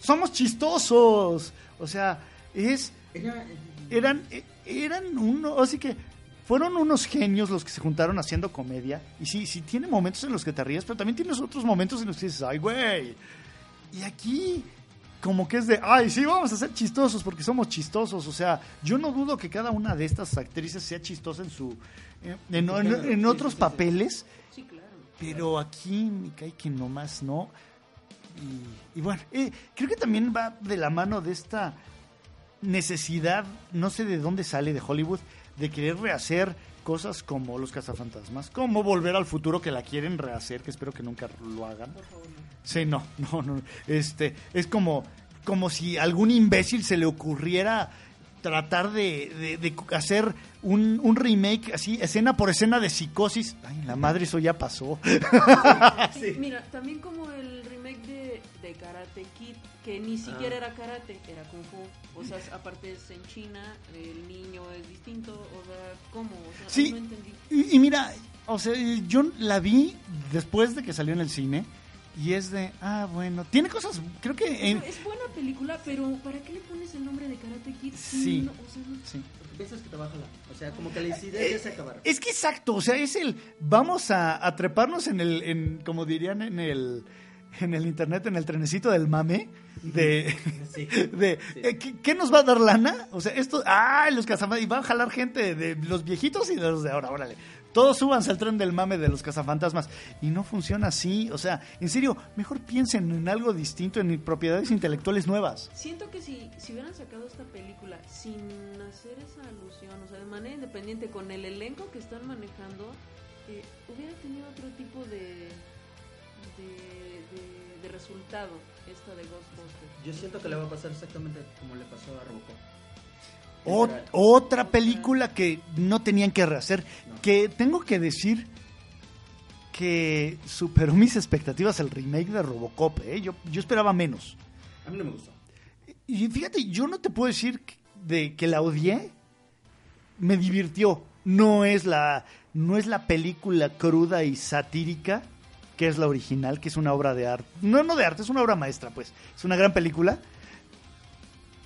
[SPEAKER 1] somos chistosos. O sea, es
[SPEAKER 3] Era-
[SPEAKER 1] eran eran uno, así que fueron unos genios los que se juntaron haciendo comedia y sí, sí tiene momentos en los que te ríes, pero también tienes otros momentos en los que dices, "Ay, güey." Y aquí como que es de, "Ay, sí, vamos a ser chistosos porque somos chistosos." O sea, yo no dudo que cada una de estas actrices sea chistosa en su en, en- en- en
[SPEAKER 3] Sí,
[SPEAKER 1] otros papeles. Pero aquí me cae que nomás no. Y, y bueno, eh, creo que también va de la mano de esta necesidad, no sé de dónde sale de Hollywood, de querer rehacer cosas como Los Cazafantasmas, como Volver al Futuro, que la quieren rehacer, que espero que nunca lo hagan.
[SPEAKER 2] Por favor, no.
[SPEAKER 1] Sí, no, no, no. Este, es como, como si a algún imbécil se le ocurriera tratar de, de- de hacer un, un remake así, escena por escena de psicosis. Ay, la madre, eso ya pasó.
[SPEAKER 2] Sí, Mira, también como el remake de, de Karate Kid, que ni siquiera
[SPEAKER 3] Ah.
[SPEAKER 2] era karate, era kung fu. O sea, aparte es en China, el niño es distinto, o sea, ¿cómo? O sea,
[SPEAKER 1] Sí.
[SPEAKER 2] no entendí.
[SPEAKER 1] Y, y mira, o sea, yo la vi después de que salió en el cine y es de, ah, bueno, tiene cosas, creo que... en-
[SPEAKER 2] Es buena película, pero ¿para qué le pones el nombre de Karate Kid?
[SPEAKER 1] Sí.
[SPEAKER 2] no- o sea, no-
[SPEAKER 1] sí.
[SPEAKER 3] Porque piensas que te va a jalar. O sea, como que las ideas ya se acabaron.
[SPEAKER 1] Es que exacto, o sea, es el, vamos a, a treparnos en el, en, como dirían en el, en el internet, en el trenecito del mame, de,
[SPEAKER 3] Sí.
[SPEAKER 1] de
[SPEAKER 3] Sí.
[SPEAKER 1] eh, ¿qué, qué nos va a dar lana? O sea, esto, ah, los cazafantasmas, y van a jalar gente de los viejitos y de los de ahora, órale. Todos súbanse al tren del mame de los cazafantasmas. Y no funciona así. O sea, en serio, mejor piensen en algo distinto, en propiedades intelectuales nuevas.
[SPEAKER 2] Siento que si, si hubieran sacado esta película sin hacer esa alusión, o sea, de manera independiente, con el elenco que están manejando, eh, hubiera tenido otro tipo de, de, de- de resultado esta de Ghostbusters.
[SPEAKER 3] Yo siento que le va a pasar exactamente como le pasó a Robocop.
[SPEAKER 1] Otra película que no tenían que rehacer. Que tengo que decir que superó mis expectativas el remake de Robocop. ¿eh? Yo, yo esperaba menos.
[SPEAKER 3] A mí no me gustó.
[SPEAKER 1] Y fíjate, yo no te puedo decir que- de que la odié. Me divirtió. No es la, no es la película cruda y satírica que es la original, que es una obra de arte. No, no de arte, es una obra maestra, pues. Es una gran película.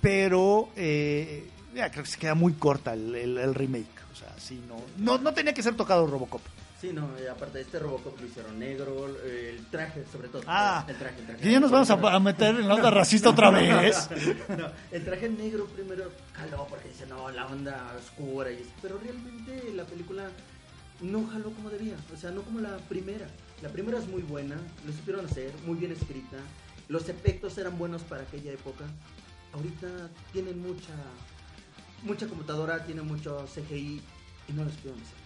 [SPEAKER 1] Pero eh, ya, creo que se queda muy corta el, el- el remake. O sea, sí, no, no, no tenía que ser tocado Robocop.
[SPEAKER 3] Sí, no, y aparte de este Robocop lo hicieron negro, el traje sobre todo.
[SPEAKER 1] Ah,
[SPEAKER 3] el traje, el traje.
[SPEAKER 1] Que ya nos vamos a, a meter en la onda racista otra vez.
[SPEAKER 3] No, el traje negro primero jaló porque dice, no, la onda oscura. Y eso, pero realmente la película no jaló como debía. O sea, no como la primera. La primera es muy buena, lo supieron hacer, muy bien escrita. Los efectos eran buenos para aquella época. Ahorita tienen mucha mucha computadora, tienen mucho CGI y no lo supieron hacer.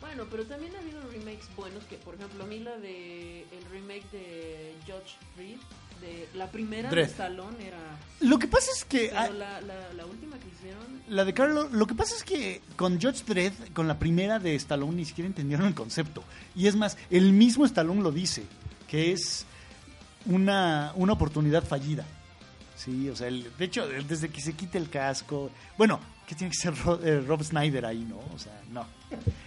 [SPEAKER 2] Bueno, pero también ha habido remakes buenos que, por ejemplo, a mí la de el remake de Judge Dredd, de la primera
[SPEAKER 1] Dredd.
[SPEAKER 2] de Stallone era
[SPEAKER 1] Lo que pasa es que...
[SPEAKER 2] pero
[SPEAKER 1] ah,
[SPEAKER 2] la, la, la última que hicieron
[SPEAKER 1] La de Carlo, lo que pasa es que con Judge Dredd, con la primera de Stallone, ni siquiera entendieron el concepto. Y es más, el mismo Stallone lo dice, que es una, una oportunidad fallida. Sí, o sea, el- de hecho, desde que se quite el casco. Bueno, que tiene que ser eh, Rob Snyder ahí, ¿no? O sea, no.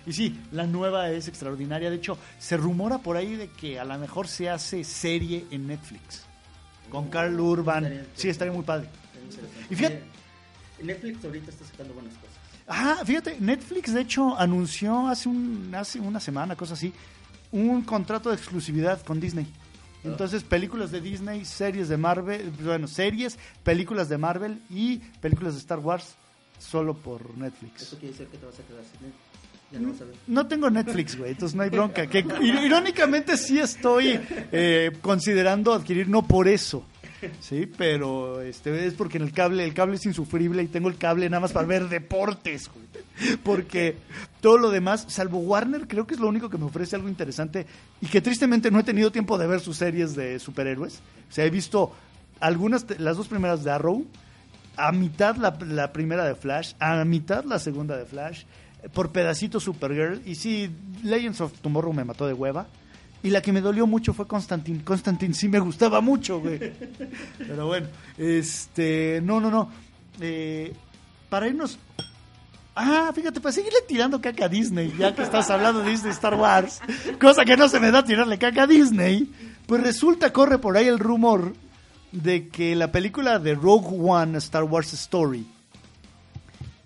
[SPEAKER 1] Y sí, la nueva es extraordinaria. De hecho, se rumora por ahí de que a lo mejor se hace serie en Netflix. Con Carl Urban.
[SPEAKER 3] Estaría
[SPEAKER 1] Sí, estaría muy padre. Y fíjate-
[SPEAKER 3] Eh, Netflix ahorita está sacando buenas cosas.
[SPEAKER 1] Ah, fíjate, Netflix de hecho anunció hace, un, hace una semana, cosa así, un contrato de exclusividad con Disney. Entonces, películas de Disney, series de Marvel, bueno, series, películas de Marvel y películas de Star Wars solo por Netflix.
[SPEAKER 3] Eso quiere decir que te vas a quedar sin él. Ya no.
[SPEAKER 1] No tengo Netflix, güey, entonces no hay bronca. Que, ir- irónicamente sí estoy eh, considerando adquirir, no por eso, sí, pero este es porque en el cable, el cable es insufrible y tengo el cable nada más para ver deportes. Porque todo lo demás, salvo Warner, creo que es lo único que me ofrece algo interesante y que tristemente no he tenido tiempo de ver sus series de superhéroes. O sea, he visto algunas, las dos primeras de Arrow, a mitad la, primera de Flash, a mitad la segunda de Flash, eh, por pedacitos Supergirl, y sí, Legends of Tomorrow me mató de hueva. Y la que me dolió mucho fue Constantine. Constantine sí me gustaba mucho, güey. Pero bueno, este, no, no, no. Eh, para irnos... Ah, fíjate, para seguirle tirando caca a Disney, ya que estás hablando de Disney Star Wars, cosa que no se me da tirarle caca a Disney, Pues resulta, corre por ahí el rumor de que la película de Rogue One, Star Wars Story,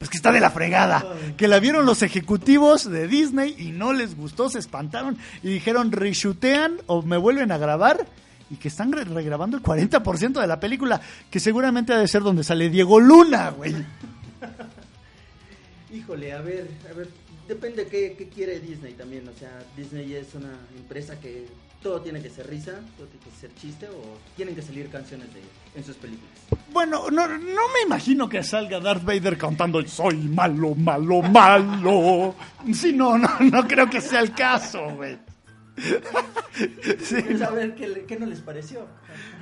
[SPEAKER 1] pues que está de la fregada. Que la vieron los ejecutivos de Disney y no les gustó, se espantaron y dijeron reshootean o me vuelven a grabar y que están re- regrabando el 40% de la película, que seguramente ha de ser donde sale Diego Luna, güey.
[SPEAKER 3] Híjole, a ver, a ver, depende qué, qué quiere Disney también. O sea, Disney es una empresa que todo tiene que ser risa, todo tiene que ser chiste o tienen que salir canciones de, en sus películas.
[SPEAKER 1] Bueno, no, no me imagino que salga Darth Vader cantando Soy malo, malo, malo. Sí, no, no, no creo que sea el caso, güey. Sí,
[SPEAKER 3] Pues a ver qué, qué no les pareció.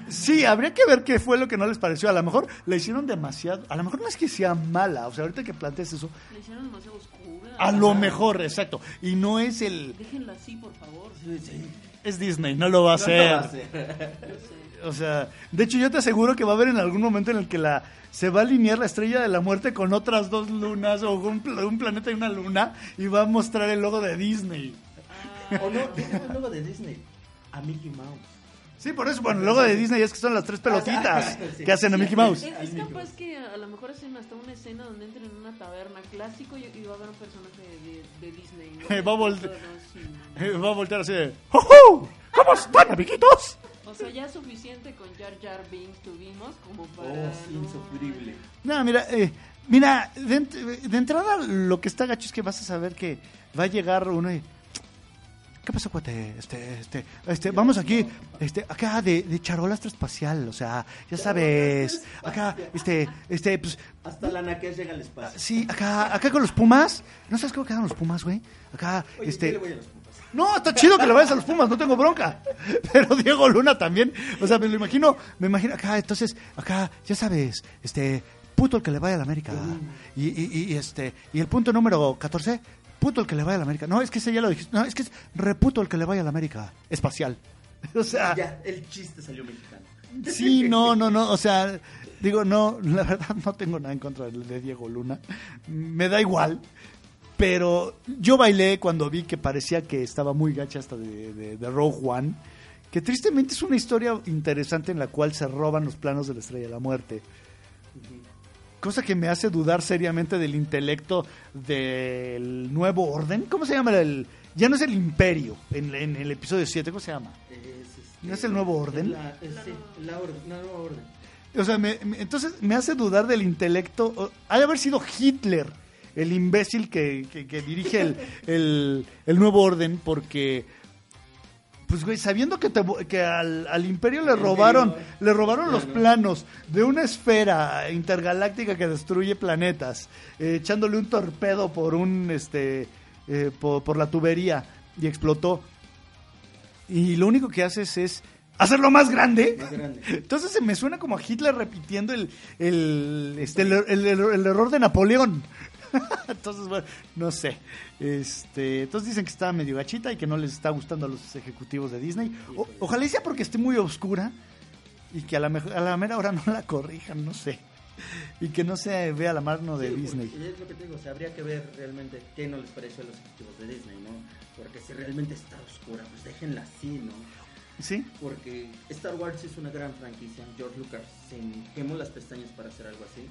[SPEAKER 1] Sí, habría que ver qué fue lo que no les pareció. A lo mejor le hicieron demasiado. A lo mejor no es que sea mala. O sea, ahorita que planteas eso,
[SPEAKER 2] Le hicieron demasiado oscura.
[SPEAKER 1] a lo mejor, exacto. Y no es el.
[SPEAKER 2] Déjenla así, por favor.
[SPEAKER 3] Sí, sí.
[SPEAKER 1] Es Disney, no lo va a hacer.
[SPEAKER 3] no va a
[SPEAKER 2] sé.
[SPEAKER 1] O sea, de hecho, yo te aseguro que va a haber en algún momento en el que la se va a alinear la estrella de la muerte con otras dos lunas o un, un planeta y una luna y va a mostrar el logo de Disney.
[SPEAKER 3] O no, el logo de Disney. A Mickey Mouse.
[SPEAKER 1] Sí, por eso, bueno, el logo de Disney es que son las tres pelotitas
[SPEAKER 3] Sí.
[SPEAKER 1] que hacen a Mickey Mouse.
[SPEAKER 2] Es, es capaz que a lo mejor hacen hasta una escena donde entren en una taberna clásico y, y va a haber un personaje de, de Disney. ¿no?
[SPEAKER 1] Va a. Eh, Va a voltear así de ¡Jujú! ¿Cómo están, amiguitos?
[SPEAKER 2] O sea, ya suficiente con Jar Jar Binks tuvimos como para...
[SPEAKER 3] Oh, sí, insufrible.
[SPEAKER 1] No, mira, eh, mira, de, de entrada lo que está gacho es que vas a saber que va a llegar uno y... ¿Qué pasó, cuate? Este, este, este, vamos aquí, este, acá de, de charola espacial, o sea, ya sabes, acá, este, este, pues,
[SPEAKER 3] Hasta la naquez llega al espacio.
[SPEAKER 1] sí, acá, acá con los pumas, ¿no sabes cómo quedan los pumas, güey? Acá,
[SPEAKER 3] Oye,
[SPEAKER 1] este...
[SPEAKER 3] yo le voy a los Pumas.
[SPEAKER 1] No, está chido que le vayas a los Pumas, no tengo bronca. Pero Diego Luna también, o sea, me lo imagino, me imagino acá, entonces, acá, ya sabes, este, puto el que le vaya a la América. Y, y, y, este, y el punto número 14, puto el que le vaya a la América. No, es que ese ya lo dijiste, no, es que es reputo el que le vaya a la América. Espacial. O sea,
[SPEAKER 3] Ya, el chiste salió mexicano.
[SPEAKER 1] sí, no, no, no, o sea, digo, no, la verdad no tengo nada en contra de, de Diego Luna. Me da igual. Pero yo bailé cuando vi que parecía que estaba muy gacha hasta de, de, de Rogue One. Que tristemente es una historia interesante en la cual se roban los planos de la Estrella de la Muerte. Cosa que me hace dudar seriamente del intelecto del nuevo orden. ¿Cómo se llama el...? Ya no es el imperio en, en el episodio 7, ¿cómo se llama?
[SPEAKER 3] Es, este,
[SPEAKER 1] ¿No es el nuevo orden?
[SPEAKER 3] La, es, sí, la, orden, la nueva orden.
[SPEAKER 1] O sea, me- me- entonces me hace dudar del intelecto. Ha de haber sido Hitler el imbécil que, que- que dirige el, el- el nuevo orden, porque, pues, güey, sabiendo que, te que al, al imperio le robaron, le robaron los planos de una esfera intergaláctica que destruye planetas, eh, echándole un torpedo por un, este, eh, por, por la tubería y explotó. Y lo único que haces es hacerlo más grande.
[SPEAKER 3] Más grande.
[SPEAKER 1] Entonces se me suena como a Hitler repitiendo el, el, este, el, el- el- el error de Napoleón. entonces, bueno, no sé. Este, entonces dicen que está medio gachita y que no les está gustando a los ejecutivos de Disney. O- ojalá sea porque esté muy oscura y que a la, mejor- a la mera hora no la corrijan, no sé. Y que no se vea la mano de
[SPEAKER 3] Sí,
[SPEAKER 1] Disney.
[SPEAKER 3] Es lo que te digo, o sea, habría que ver realmente qué no les pareció a los ejecutivos de Disney, ¿no? Porque si realmente está oscura, pues déjenla así, ¿no?
[SPEAKER 1] ¿Sí?
[SPEAKER 3] Porque Star Wars es una gran franquicia. George Lucas se quemó las pestañas para hacer algo así.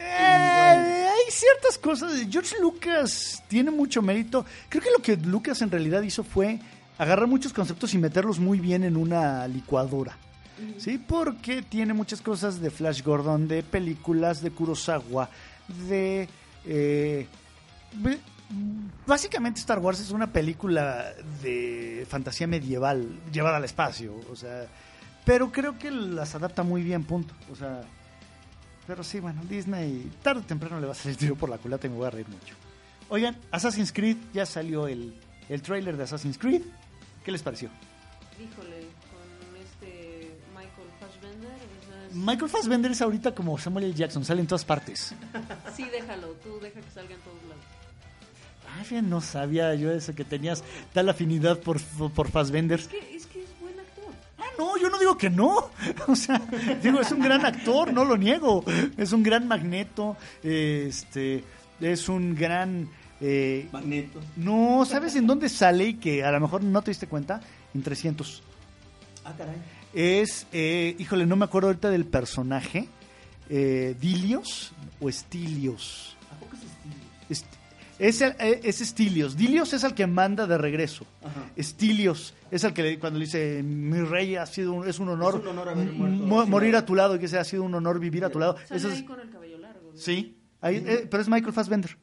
[SPEAKER 1] Eh, hay ciertas cosas. George Lucas tiene mucho mérito. Creo que lo que Lucas en realidad hizo fue agarrar muchos conceptos y meterlos muy bien en una licuadora. Sí, porque tiene muchas cosas de Flash Gordon, de películas de Kurosawa, de... eh, básicamente Star Wars es una película de fantasía medieval llevada al espacio, o sea, pero creo que las adapta muy bien, punto. O sea, pero sí, bueno, Disney tarde o temprano le va a salir tiro por la culata y me voy a reír mucho. Oigan, Assassin's Creed, ya salió el, el trailer de Assassin's Creed. ¿Qué les pareció?
[SPEAKER 2] Híjole, con este Michael Fassbender. es-
[SPEAKER 1] Michael Fassbender es ahorita como Samuel L. Jackson, sale en todas partes.
[SPEAKER 2] Sí, déjalo, tú deja que salga en todos lados.
[SPEAKER 1] Ay, fíjate, no sabía yo eso, que tenías tal afinidad por, por Fassbender.
[SPEAKER 2] Es que,
[SPEAKER 1] no, yo no digo que no. O sea, digo, es un gran actor, no lo niego. Es un gran magneto, este, es un gran... eh,
[SPEAKER 3] Magneto.
[SPEAKER 1] no, ¿sabes en dónde sale y que a lo mejor no te diste cuenta? En 300.
[SPEAKER 3] Ah, caray.
[SPEAKER 1] Es, eh, híjole, no me acuerdo ahorita del personaje. Eh, ¿Dilios o Estilios?
[SPEAKER 3] ¿A poco es estilo?
[SPEAKER 1] Est- es, el- eh, es Estilios. Dilios es el que manda de regreso.
[SPEAKER 3] Ajá.
[SPEAKER 1] Estilios es el que le- cuando le dice mi rey ha sido un- es un honor,
[SPEAKER 3] Es un honor haber
[SPEAKER 1] m-
[SPEAKER 3] muerto
[SPEAKER 1] mo-
[SPEAKER 3] a su
[SPEAKER 1] morir a tu lado y que sea ha sido un honor vivir a tu lado.
[SPEAKER 2] Sale
[SPEAKER 1] Eso
[SPEAKER 2] ahí
[SPEAKER 1] es-
[SPEAKER 2] con el cabello largo. ¿no?
[SPEAKER 1] sí, ahí, eh, pero es Michael Fassbender.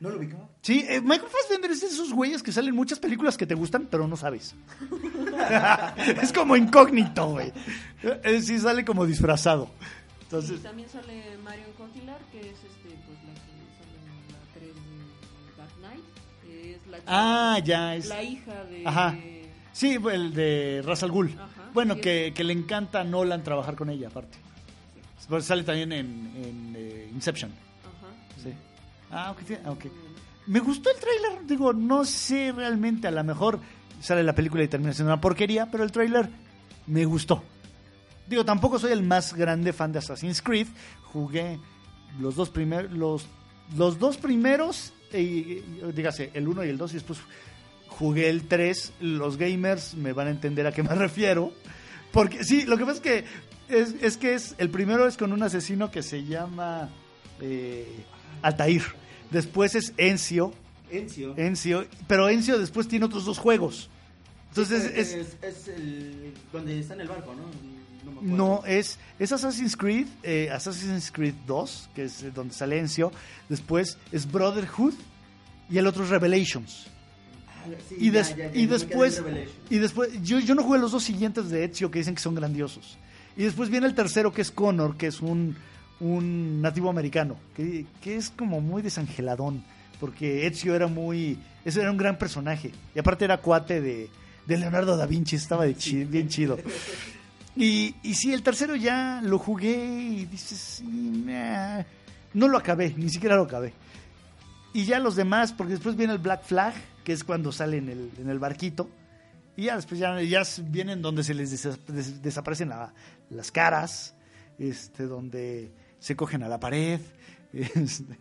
[SPEAKER 3] ¿No lo ubicaba?
[SPEAKER 1] Sí, eh, Michael Fassbender es de esos güeyes que salen en muchas películas que te gustan, pero no sabes. es como incógnito, güey. Sí, sale como disfrazado.
[SPEAKER 2] Y
[SPEAKER 1] Entonces,
[SPEAKER 2] también sale Marion Cotillard, que es este,
[SPEAKER 1] ah, ya es.
[SPEAKER 2] la hija de...
[SPEAKER 1] Ajá. Sí, el de Ra's al Ghul.
[SPEAKER 2] Ajá.
[SPEAKER 1] Bueno, que, que le encanta a Nolan trabajar con ella, aparte. Pues sale también en, en, eh, Inception.
[SPEAKER 2] Ajá.
[SPEAKER 1] Sí. Ah, ok. Me gustó el tráiler, digo, no sé realmente, a lo mejor sale la película y termina siendo una porquería, pero el tráiler me gustó. Digo, tampoco soy el más grande fan de Assassin's Creed, jugué los dos primeros, los, los dos primeros, y, dígase, el 1 y el 2, y después jugué el 3, los gamers me van a entender a qué me refiero, porque sí, lo que pasa es que es, es que es, el primero es con un asesino que se llama eh, Altair, después es Encio,
[SPEAKER 3] Encio.
[SPEAKER 1] Encio, pero Encio después tiene otros dos juegos. Entonces
[SPEAKER 3] es,
[SPEAKER 1] es,
[SPEAKER 3] es el donde está en el barco, ¿no? No
[SPEAKER 1] es es Assassin's Creed, eh, Assassin's Creed 2, que es eh, donde sale Encio, después es Brotherhood y el otro es Revelations.
[SPEAKER 3] Ah, sí,
[SPEAKER 1] Y, des-
[SPEAKER 3] ya, ya,
[SPEAKER 1] y después y después yo, yo no jugué los dos siguientes de Ezio que dicen que son grandiosos. Y después viene el tercero que es Connor, que es un, un nativo americano, que, que es como muy desangeladón, porque Ezio era muy ese era un gran personaje y aparte era cuate de, de Leonardo da Vinci, estaba de chi- bien chido. Y, y sí, el tercero ya lo jugué y dices, meh. no lo acabé, ni siquiera lo acabé. Y ya los demás, porque después viene el Black Flag, que es cuando sale en el, en el barquito. Y ya después ya, ya vienen donde se les desa- des- desaparecen la- las caras, este, donde se cogen a la pared. este.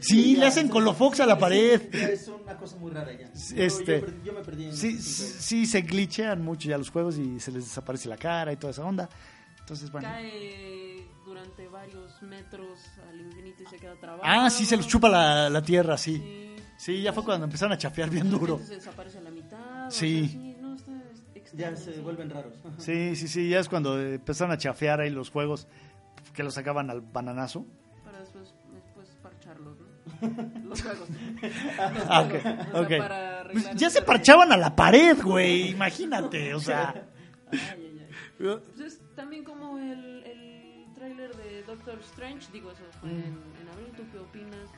[SPEAKER 1] Sí,
[SPEAKER 3] ya,
[SPEAKER 1] le hacen
[SPEAKER 3] sí,
[SPEAKER 1] colofox a la
[SPEAKER 3] sí,
[SPEAKER 1] pared.
[SPEAKER 3] es una cosa muy rara ya. Yo-
[SPEAKER 1] Este-
[SPEAKER 3] yo, me perdí en
[SPEAKER 1] Sí, sí, se glitchean mucho ya los juegos y se les desaparece la cara y toda esa onda. Entonces, bueno.
[SPEAKER 2] Cae durante varios metros al infinito y se queda trabado.
[SPEAKER 1] Ah, sí, se los chupa la, la tierra, sí.
[SPEAKER 2] Sí.
[SPEAKER 1] Sí, ya fue cuando empezaron a chafear bien duro.
[SPEAKER 2] Se desaparece a la mitad.
[SPEAKER 1] Sí.
[SPEAKER 2] no, está
[SPEAKER 3] Ya se vuelven raros.
[SPEAKER 1] Sí, sí, sí, ya es cuando empezaron a chafear ahí los juegos que los sacaban al bananazo.
[SPEAKER 2] Los juegos.
[SPEAKER 1] Ah, ok,
[SPEAKER 2] O sea,
[SPEAKER 1] ok.
[SPEAKER 2] para
[SPEAKER 1] Pues
[SPEAKER 2] arreglar
[SPEAKER 1] ya se parchaban a la pared, güey, imagínate, o sea.
[SPEAKER 2] Ay, ay, ay. Pues es también como el, el tráiler de Doctor Strange, digo, eso fue
[SPEAKER 1] Mm.
[SPEAKER 2] en, en abril, ¿tú qué opinas?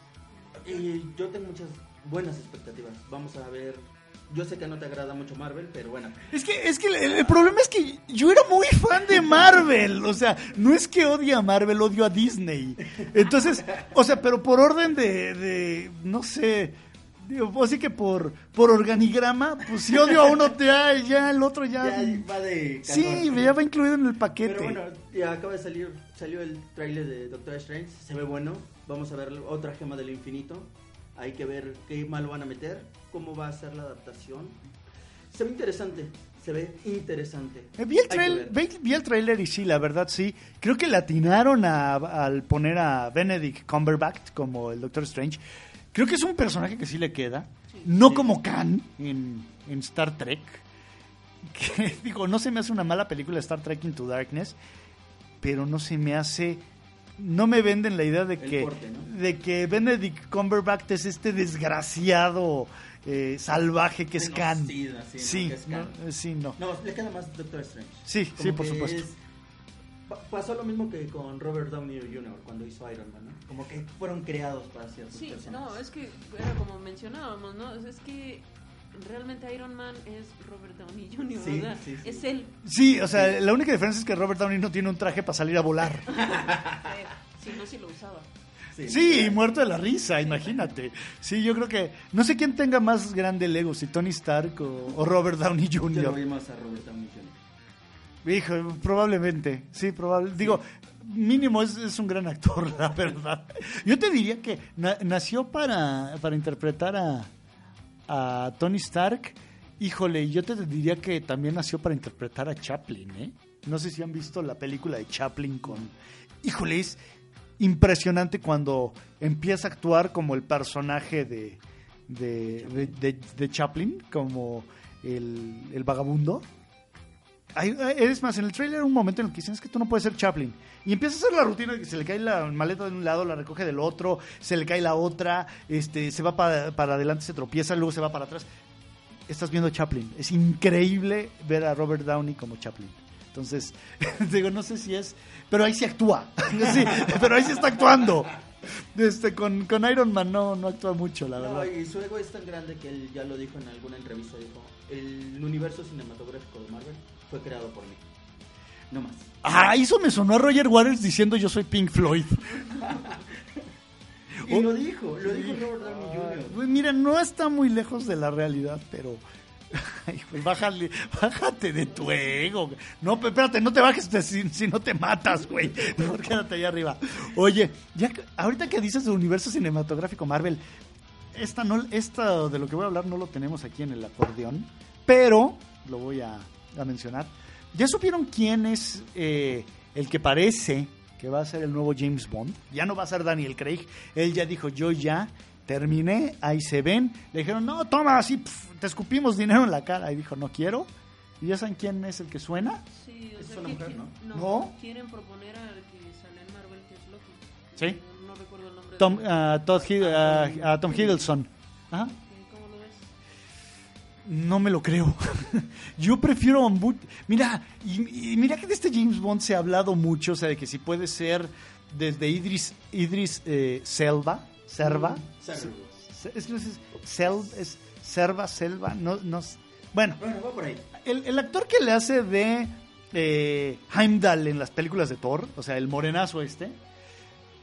[SPEAKER 3] Y yo tengo muchas buenas expectativas. Vamos a ver. Yo sé que no te agrada mucho Marvel, pero bueno.
[SPEAKER 1] Es que, es que el, el problema es que yo era muy fan de Marvel. O sea, no es que odie a Marvel, odio a Disney. Entonces, o sea, pero por orden de, de no sé, digo, así que por, por organigrama, pues si odio a uno, ya, ya el otro ya.
[SPEAKER 3] Ya va de.
[SPEAKER 1] sí, ya va incluido en el paquete.
[SPEAKER 3] Pero bueno, ya acaba de salir, salió el tráiler de Doctor Strange, se ve bueno, vamos a ver otra gema del infinito, hay que ver qué malo van a meter, cómo va a ser la adaptación. Se ve interesante, se ve interesante.
[SPEAKER 1] Eh, Vi el, trail- vi, vi el trailer y sí, la verdad sí. Creo que le atinaron a- al poner a Benedict Cumberbatch como el Doctor Strange. Creo que es un personaje que sí le queda.
[SPEAKER 2] Sí.
[SPEAKER 1] No
[SPEAKER 3] Sí.
[SPEAKER 1] como Khan en, en Star Trek. Que, digo, no se me hace una mala película Star Trek Into Darkness. Pero no se me hace... No me venden la idea de que,
[SPEAKER 3] porte, ¿no?
[SPEAKER 1] de que Benedict Cumberbatch es este desgraciado eh, salvaje que es Khan.
[SPEAKER 3] Sí, ¿no?
[SPEAKER 1] No, eh, sí, no.
[SPEAKER 3] No, le queda más Doctor Strange.
[SPEAKER 1] Sí,
[SPEAKER 3] Como
[SPEAKER 1] sí, por supuesto.
[SPEAKER 3] es- pa- Pasó lo mismo que con Robert Downey Jr. cuando hizo Iron Man, ¿no? Como que fueron creados para ciertos
[SPEAKER 2] Sí,
[SPEAKER 3] personajes.
[SPEAKER 2] no, es que era como mencionábamos, ¿no? Es que realmente Iron Man es Robert Downey Jr.,
[SPEAKER 3] Sí,
[SPEAKER 2] ¿verdad?
[SPEAKER 3] sí, sí.
[SPEAKER 2] Es él.
[SPEAKER 1] Sí, o sea, la única diferencia es que Robert Downey no tiene un traje para salir a volar.
[SPEAKER 2] Si no, si lo usaba.
[SPEAKER 1] Sí, muerto de la risa, imagínate. Sí, yo creo que no sé quién tenga más grande el ego, si Tony Stark o, o Robert Downey
[SPEAKER 3] Yo
[SPEAKER 1] Jr.
[SPEAKER 3] vi más a Robert Downey Jr.
[SPEAKER 1] Hijo, probablemente, sí, probable. Digo, mínimo es, es un gran actor, la verdad. Yo te diría que na- nació para, para interpretar a, a Tony Stark Híjole, yo te diría que también nació para interpretar a Chaplin, ¿eh? No sé si han visto la película de Chaplin con... Híjole, es impresionante cuando empieza a actuar como el personaje de, de, de, de- Chaplin, como el, el vagabundo. Hay- es más, en el trailer hay un momento en el que dicen es que tú no puedes ser Chaplin. Y empieza a hacer la rutina de que se le cae la maleta de un lado, la recoge del otro, se le cae la otra, este, se va para, para adelante, se tropieza, luego se va para atrás. Estás viendo Chaplin. Es increíble ver a Robert Downey como Chaplin. Entonces, digo, no sé si es, pero ahí sí actúa. Sí, pero ahí sí está actuando. Este, con, con Iron Man no, no actúa mucho, la
[SPEAKER 3] No,
[SPEAKER 1] verdad.
[SPEAKER 3] y su ego es tan grande que él ya lo dijo en alguna entrevista, dijo, el universo cinematográfico de Marvel fue creado por mí. No más.
[SPEAKER 1] Ah, eso me sonó a Roger Waters diciendo yo soy Pink Floyd.
[SPEAKER 3] Y
[SPEAKER 1] Oh.
[SPEAKER 3] lo dijo, lo dijo Robert Downey Jr.
[SPEAKER 1] Pues mira, no está muy lejos de la realidad, pero. Bájale, bájate de tu ego. No, espérate, no te bajes si, si no te matas, güey. Mejor quédate allá arriba. Oye, ya ahorita que dices de universo cinematográfico Marvel, esta, no, esta de lo que voy a hablar no lo tenemos aquí en el acordeón, pero lo voy a, a mencionar. ¿Ya supieron quién es eh, el que parece que va a ser el nuevo James Bond? Ya no va a ser Daniel Craig. Él ya dijo, yo ya terminé, ahí se ven. Le dijeron, no, toma, así, pf, te escupimos dinero en la cara. Y dijo, no quiero. ¿Y ya saben quién es el que suena?
[SPEAKER 2] Sí, o
[SPEAKER 3] Es
[SPEAKER 2] sea,
[SPEAKER 3] una
[SPEAKER 2] que-
[SPEAKER 3] mujer,
[SPEAKER 2] que-
[SPEAKER 3] ¿no?
[SPEAKER 1] ¿No?
[SPEAKER 2] Quieren proponer al que sale en Marvel, que es Loki.
[SPEAKER 1] Sí.
[SPEAKER 2] No, no recuerdo el nombre.
[SPEAKER 1] Tom,
[SPEAKER 2] de-
[SPEAKER 1] Todd Hid- ah, ah, Tom Hiddleston. Ajá.
[SPEAKER 2] ¿Qué- ¿Cómo lo ves?
[SPEAKER 1] No me lo creo. Yo prefiero a mu- Mira, y, y mira que de este James Bond se ha hablado mucho, o sea, de que si puede ser desde Idris, Idris eh, Selva, Serva.
[SPEAKER 3] Servo.
[SPEAKER 1] Se- Es, es, Sel- es Serva, Selva, no, no. Bueno,
[SPEAKER 3] Bueno, va por ahí.
[SPEAKER 1] el, el actor que le hace de eh, Heimdall en las películas de Thor, o sea, el morenazo este,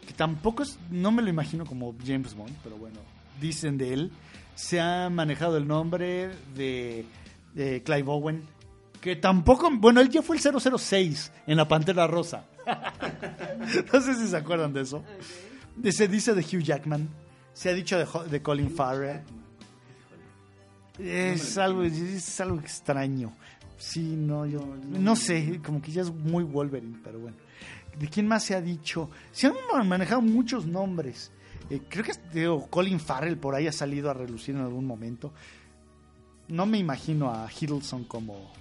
[SPEAKER 1] que tampoco es, no me lo imagino como James Bond, pero bueno, dicen de él, se ha manejado el nombre de, de Clive Owen, que tampoco, bueno, él ya fue el 006 en la Pantera Rosa. no sé si se acuerdan de eso. Se dice de Hugh Jackman, se ha dicho de, Colin Farrell. Es algo, es algo extraño. Sí, no, yo no sé, como que ya es muy Wolverine, pero bueno. ¿De quién más se ha dicho? Se han manejado muchos nombres. Eh, creo que Colin Farrell por ahí ha salido a relucir en algún momento. No me imagino a Hiddleston como,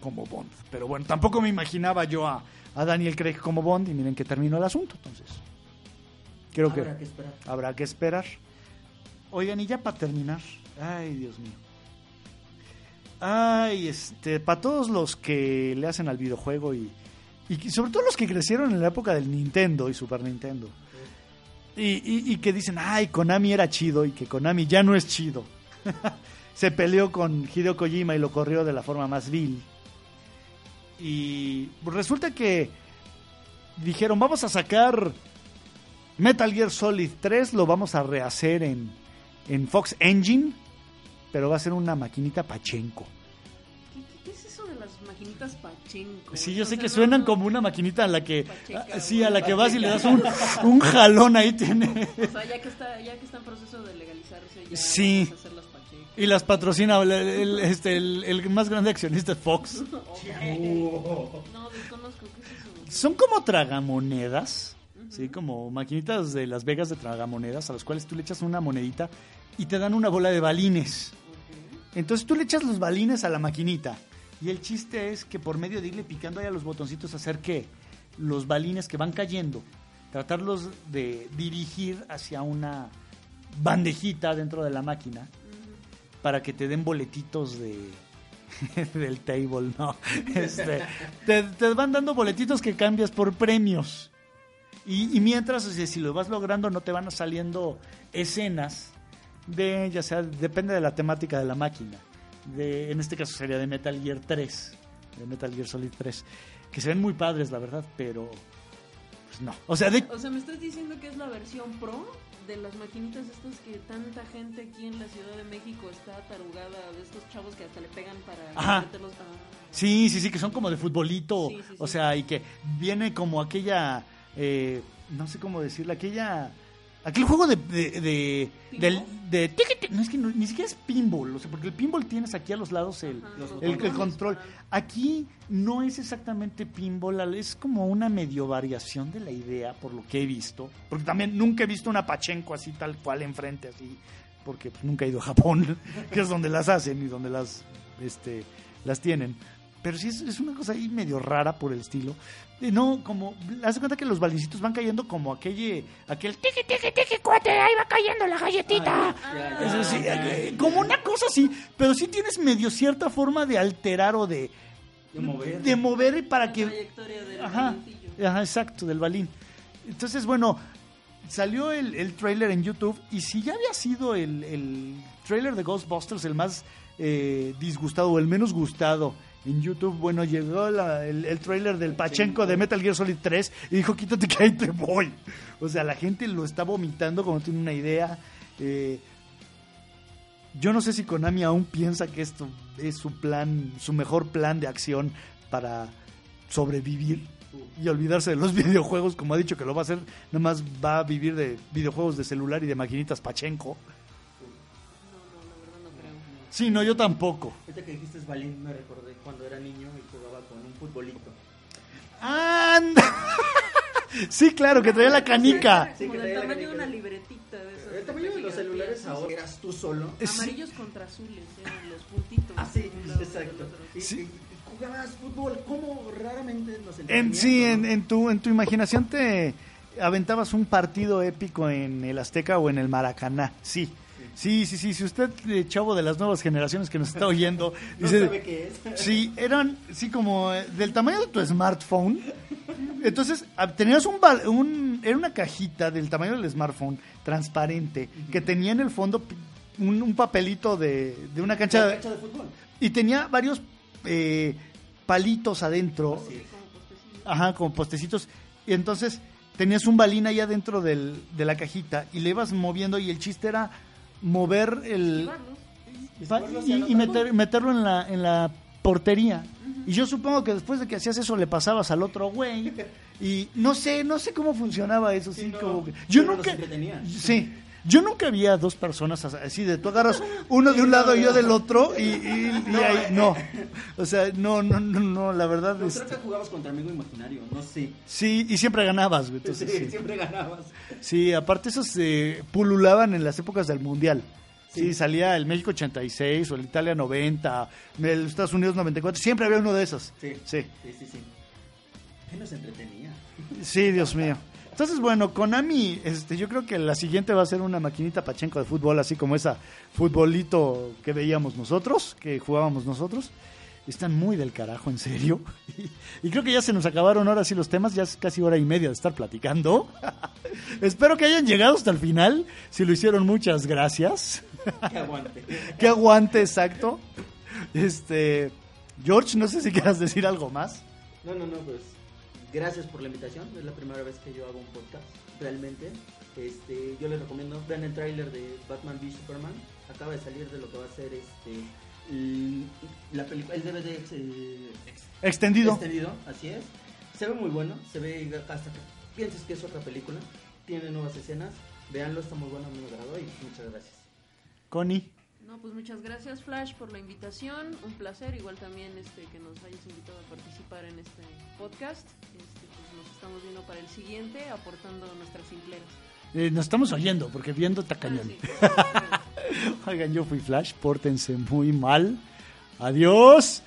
[SPEAKER 1] como Bond. Pero bueno, tampoco me imaginaba yo a, a Daniel Craig como Bond y miren que terminó el asunto. Entonces, creo
[SPEAKER 3] Habrá que esperar.
[SPEAKER 1] habrá que esperar. Oigan, y ya para terminar, ay Dios mío. Ay, este, para todos los que le hacen al videojuego y, y sobre todo los que crecieron en la época del Nintendo y Super Nintendo. Y, y- y que dicen, ay, Konami era chido y que Konami ya no es chido. Se peleó con Hideo Kojima y lo corrió de la forma más vil. Y resulta que dijeron, vamos a sacar Metal Gear Solid 3, lo vamos a rehacer en, en Fox Engine, pero va a ser una maquinita Pachenko.
[SPEAKER 2] ¿Qué, qué- qué es eso de las maquinitas Pachenko?
[SPEAKER 1] Sí, yo
[SPEAKER 2] O
[SPEAKER 1] sé
[SPEAKER 2] sea,
[SPEAKER 1] que
[SPEAKER 2] no-
[SPEAKER 1] suenan
[SPEAKER 2] no-
[SPEAKER 1] como una maquinita a la que
[SPEAKER 2] Pacheca,
[SPEAKER 1] sí, a la que vas y le das un, un jalón ahí tiene.
[SPEAKER 2] O sea, ya que está, ya que está en proceso de legalizarse, ya
[SPEAKER 1] Sí.
[SPEAKER 2] vamos a hacer las Pachecas.
[SPEAKER 1] Y las patrocina el, el- este, el, el más grande accionista es Fox.
[SPEAKER 2] No, desconozco, ¿qué es eso?
[SPEAKER 1] Son como tragamonedas, ¿sí? Como maquinitas de Las Vegas de tragamonedas a las cuales tú le echas una monedita y te dan una bola de balines. Entonces tú le echas los balines a la maquinita y el chiste es que por medio de irle picando ahí a los botoncitos hacer que los balines que van cayendo, tratarlos de dirigir hacia una bandejita dentro de la máquina para que te den boletitos de del table, no. Este, te, te van dando boletitos que cambias por premios. Y, y mientras, o sea, si lo vas logrando, no te van saliendo escenas de, ya sea, depende de la temática de la máquina. De, en este caso sería de Metal Gear 3, de Metal Gear Solid 3, que se ven muy padres, la verdad, pero pues no. O sea, de,
[SPEAKER 2] O sea, me estás diciendo que es la versión pro de las maquinitas estas que tanta gente aquí en la Ciudad de México está tarugada de estos chavos que hasta le pegan para meterlos a...
[SPEAKER 1] Sí, sí, sí, que son como de futbolito.
[SPEAKER 2] Sí, sí,
[SPEAKER 1] O sea, y que viene como aquella, eh, no sé cómo decirlo, aquella Aquel juego de. de, de, de tic, tic, no es que no- ni siquiera es pinball, o sea, porque el pinball tienes aquí a los lados el,
[SPEAKER 2] Ajá,
[SPEAKER 3] los
[SPEAKER 2] los
[SPEAKER 1] el, el control. Aquí no es exactamente pinball, al- es como una medio variación de la idea, por lo que he visto. Porque también nunca he visto una pachenko así tal cual enfrente, así, porque pues, nunca he ido a Japón, que es donde las hacen y donde las, este, las tienen. Pero sí es, es una cosa ahí medio rara por el estilo. No, como, haz de cuenta que los balincitos van cayendo como aquel, aquel tiki tiki tiki cuate, ahí va cayendo la galletita. Eso sí, eh, como una cosa así, pero sí tienes medio cierta forma de alterar o de,
[SPEAKER 3] De mover.
[SPEAKER 1] de mover para
[SPEAKER 2] La
[SPEAKER 1] que...
[SPEAKER 2] trayectoria del
[SPEAKER 1] Ajá, ajá, exacto, del balín. Entonces, bueno, salió el, el trailer en YouTube y si ya había sido el, el trailer de Ghostbusters el más eh, disgustado o el menos gustado en YouTube, bueno, llegó la- el, el trailer del Pachenko de Metal Gear Solid 3 y dijo, quítate que ahí te voy. O sea, la gente lo está vomitando como tiene una idea. Eh, yo no sé si Konami aún piensa que esto es su plan, su mejor plan de acción para sobrevivir y olvidarse de los videojuegos, como ha dicho que lo va a hacer, nada más va a vivir de videojuegos de celular y de maquinitas Pachenko. Sí, no, yo tampoco.
[SPEAKER 3] Ahorita que dijiste Balín, me recordé cuando era niño y jugaba con un futbolito.
[SPEAKER 1] ¡Anda! sí, claro, que traía la canica.
[SPEAKER 3] Sí,
[SPEAKER 2] Como
[SPEAKER 3] que
[SPEAKER 2] del
[SPEAKER 3] traía la
[SPEAKER 2] tamaño de una libretita.
[SPEAKER 3] El tamaño de los celulares ahora eras tú solo.
[SPEAKER 1] Es-
[SPEAKER 2] Amarillos contra azules, eran los puntitos.
[SPEAKER 3] Ah, sí, exacto.
[SPEAKER 1] Sí.
[SPEAKER 3] jugabas fútbol, ¿cómo raramente nos
[SPEAKER 1] En, sí, en, en tu, en tu imaginación te aventabas un partido épico en el Azteca o en el Maracaná. Sí. Sí, sí, sí. Si usted, eh, chavo de las nuevas generaciones que nos está oyendo,
[SPEAKER 3] No
[SPEAKER 1] dice,
[SPEAKER 3] sabe qué es.
[SPEAKER 1] Sí, eran, sí, como eh, del tamaño de tu smartphone. Entonces, ah, tenías un, un. Era una cajita del tamaño del smartphone, transparente, que tenía en el fondo un, un papelito de, de una cancha.
[SPEAKER 3] De fútbol.
[SPEAKER 1] Y tenía varios eh, palitos adentro.
[SPEAKER 3] Así es.
[SPEAKER 2] Como postecillos.
[SPEAKER 1] Ajá, como postecitos. Y entonces tenías un balín ahí adentro del, de la cajita y le ibas moviendo y el chiste era mover el... Y, y meter- meterlo en la, en la portería. Y yo supongo que después de que hacías eso le pasabas al otro güey. Y no sé, no sé cómo funcionaba eso. Sí,
[SPEAKER 3] Sí, no,
[SPEAKER 1] como que- yo nunca. Sí. Yo nunca había dos personas así de tú agarras uno de un lado y yo del otro y, y- y ahí no. O sea, no, no, no, no, la verdad
[SPEAKER 3] No,
[SPEAKER 1] este,
[SPEAKER 3] que jugabas contra amigo imaginario, no sé.
[SPEAKER 1] sí, y siempre ganabas, güey.
[SPEAKER 3] Sí,
[SPEAKER 1] Entonces, sí.
[SPEAKER 3] Siempre ganabas.
[SPEAKER 1] Sí, aparte esos eh, pululaban en las épocas del Mundial. Sí.
[SPEAKER 3] Sí.
[SPEAKER 1] salía el México 86 o el Italia 90, el Estados Unidos 94, siempre había uno de esos.
[SPEAKER 3] Sí.
[SPEAKER 1] Sí,
[SPEAKER 3] Sí, sí, sí. ¿Qué nos entretenía?
[SPEAKER 1] sí, Dios mío. Entonces, bueno, Konami, este, yo creo que la siguiente va a ser una maquinita pachenco de fútbol, así como esa futbolito que veíamos nosotros, que jugábamos nosotros. Están muy del carajo, en serio. Y, y creo que ya se nos acabaron ahora sí los temas, ya es casi hora y media de estar platicando. Espero que hayan llegado hasta el final. Si lo hicieron, muchas gracias.
[SPEAKER 3] Que aguante.
[SPEAKER 1] que aguante, exacto. Este, George, no sé si quieras decir algo más.
[SPEAKER 3] No, no, no, pues gracias por la invitación. Es la primera vez que yo hago un podcast, realmente. Este, yo les recomiendo, vean el tráiler de Batman v Superman. Acaba de salir de lo que va a ser este el, la película, el DVD ex- eh, ex-
[SPEAKER 1] Extendido.
[SPEAKER 3] extendido, así es. Se ve muy bueno, se ve hasta que pienses que es otra película. Tiene nuevas escenas. Véanlo, está muy bueno, me agradó y muchas gracias.
[SPEAKER 1] Connie.
[SPEAKER 2] No, pues muchas gracias Flash por la invitación, un placer, igual también este que nos hayas invitado a participar en este podcast. Este, pues nos estamos viendo para el siguiente, aportando nuestras simpleras.
[SPEAKER 1] Eh, nos estamos oyendo, porque viendo está
[SPEAKER 2] Ah,
[SPEAKER 1] cañón.
[SPEAKER 2] sí.
[SPEAKER 1] Oigan, yo fui Flash, pórtense muy mal. Adiós.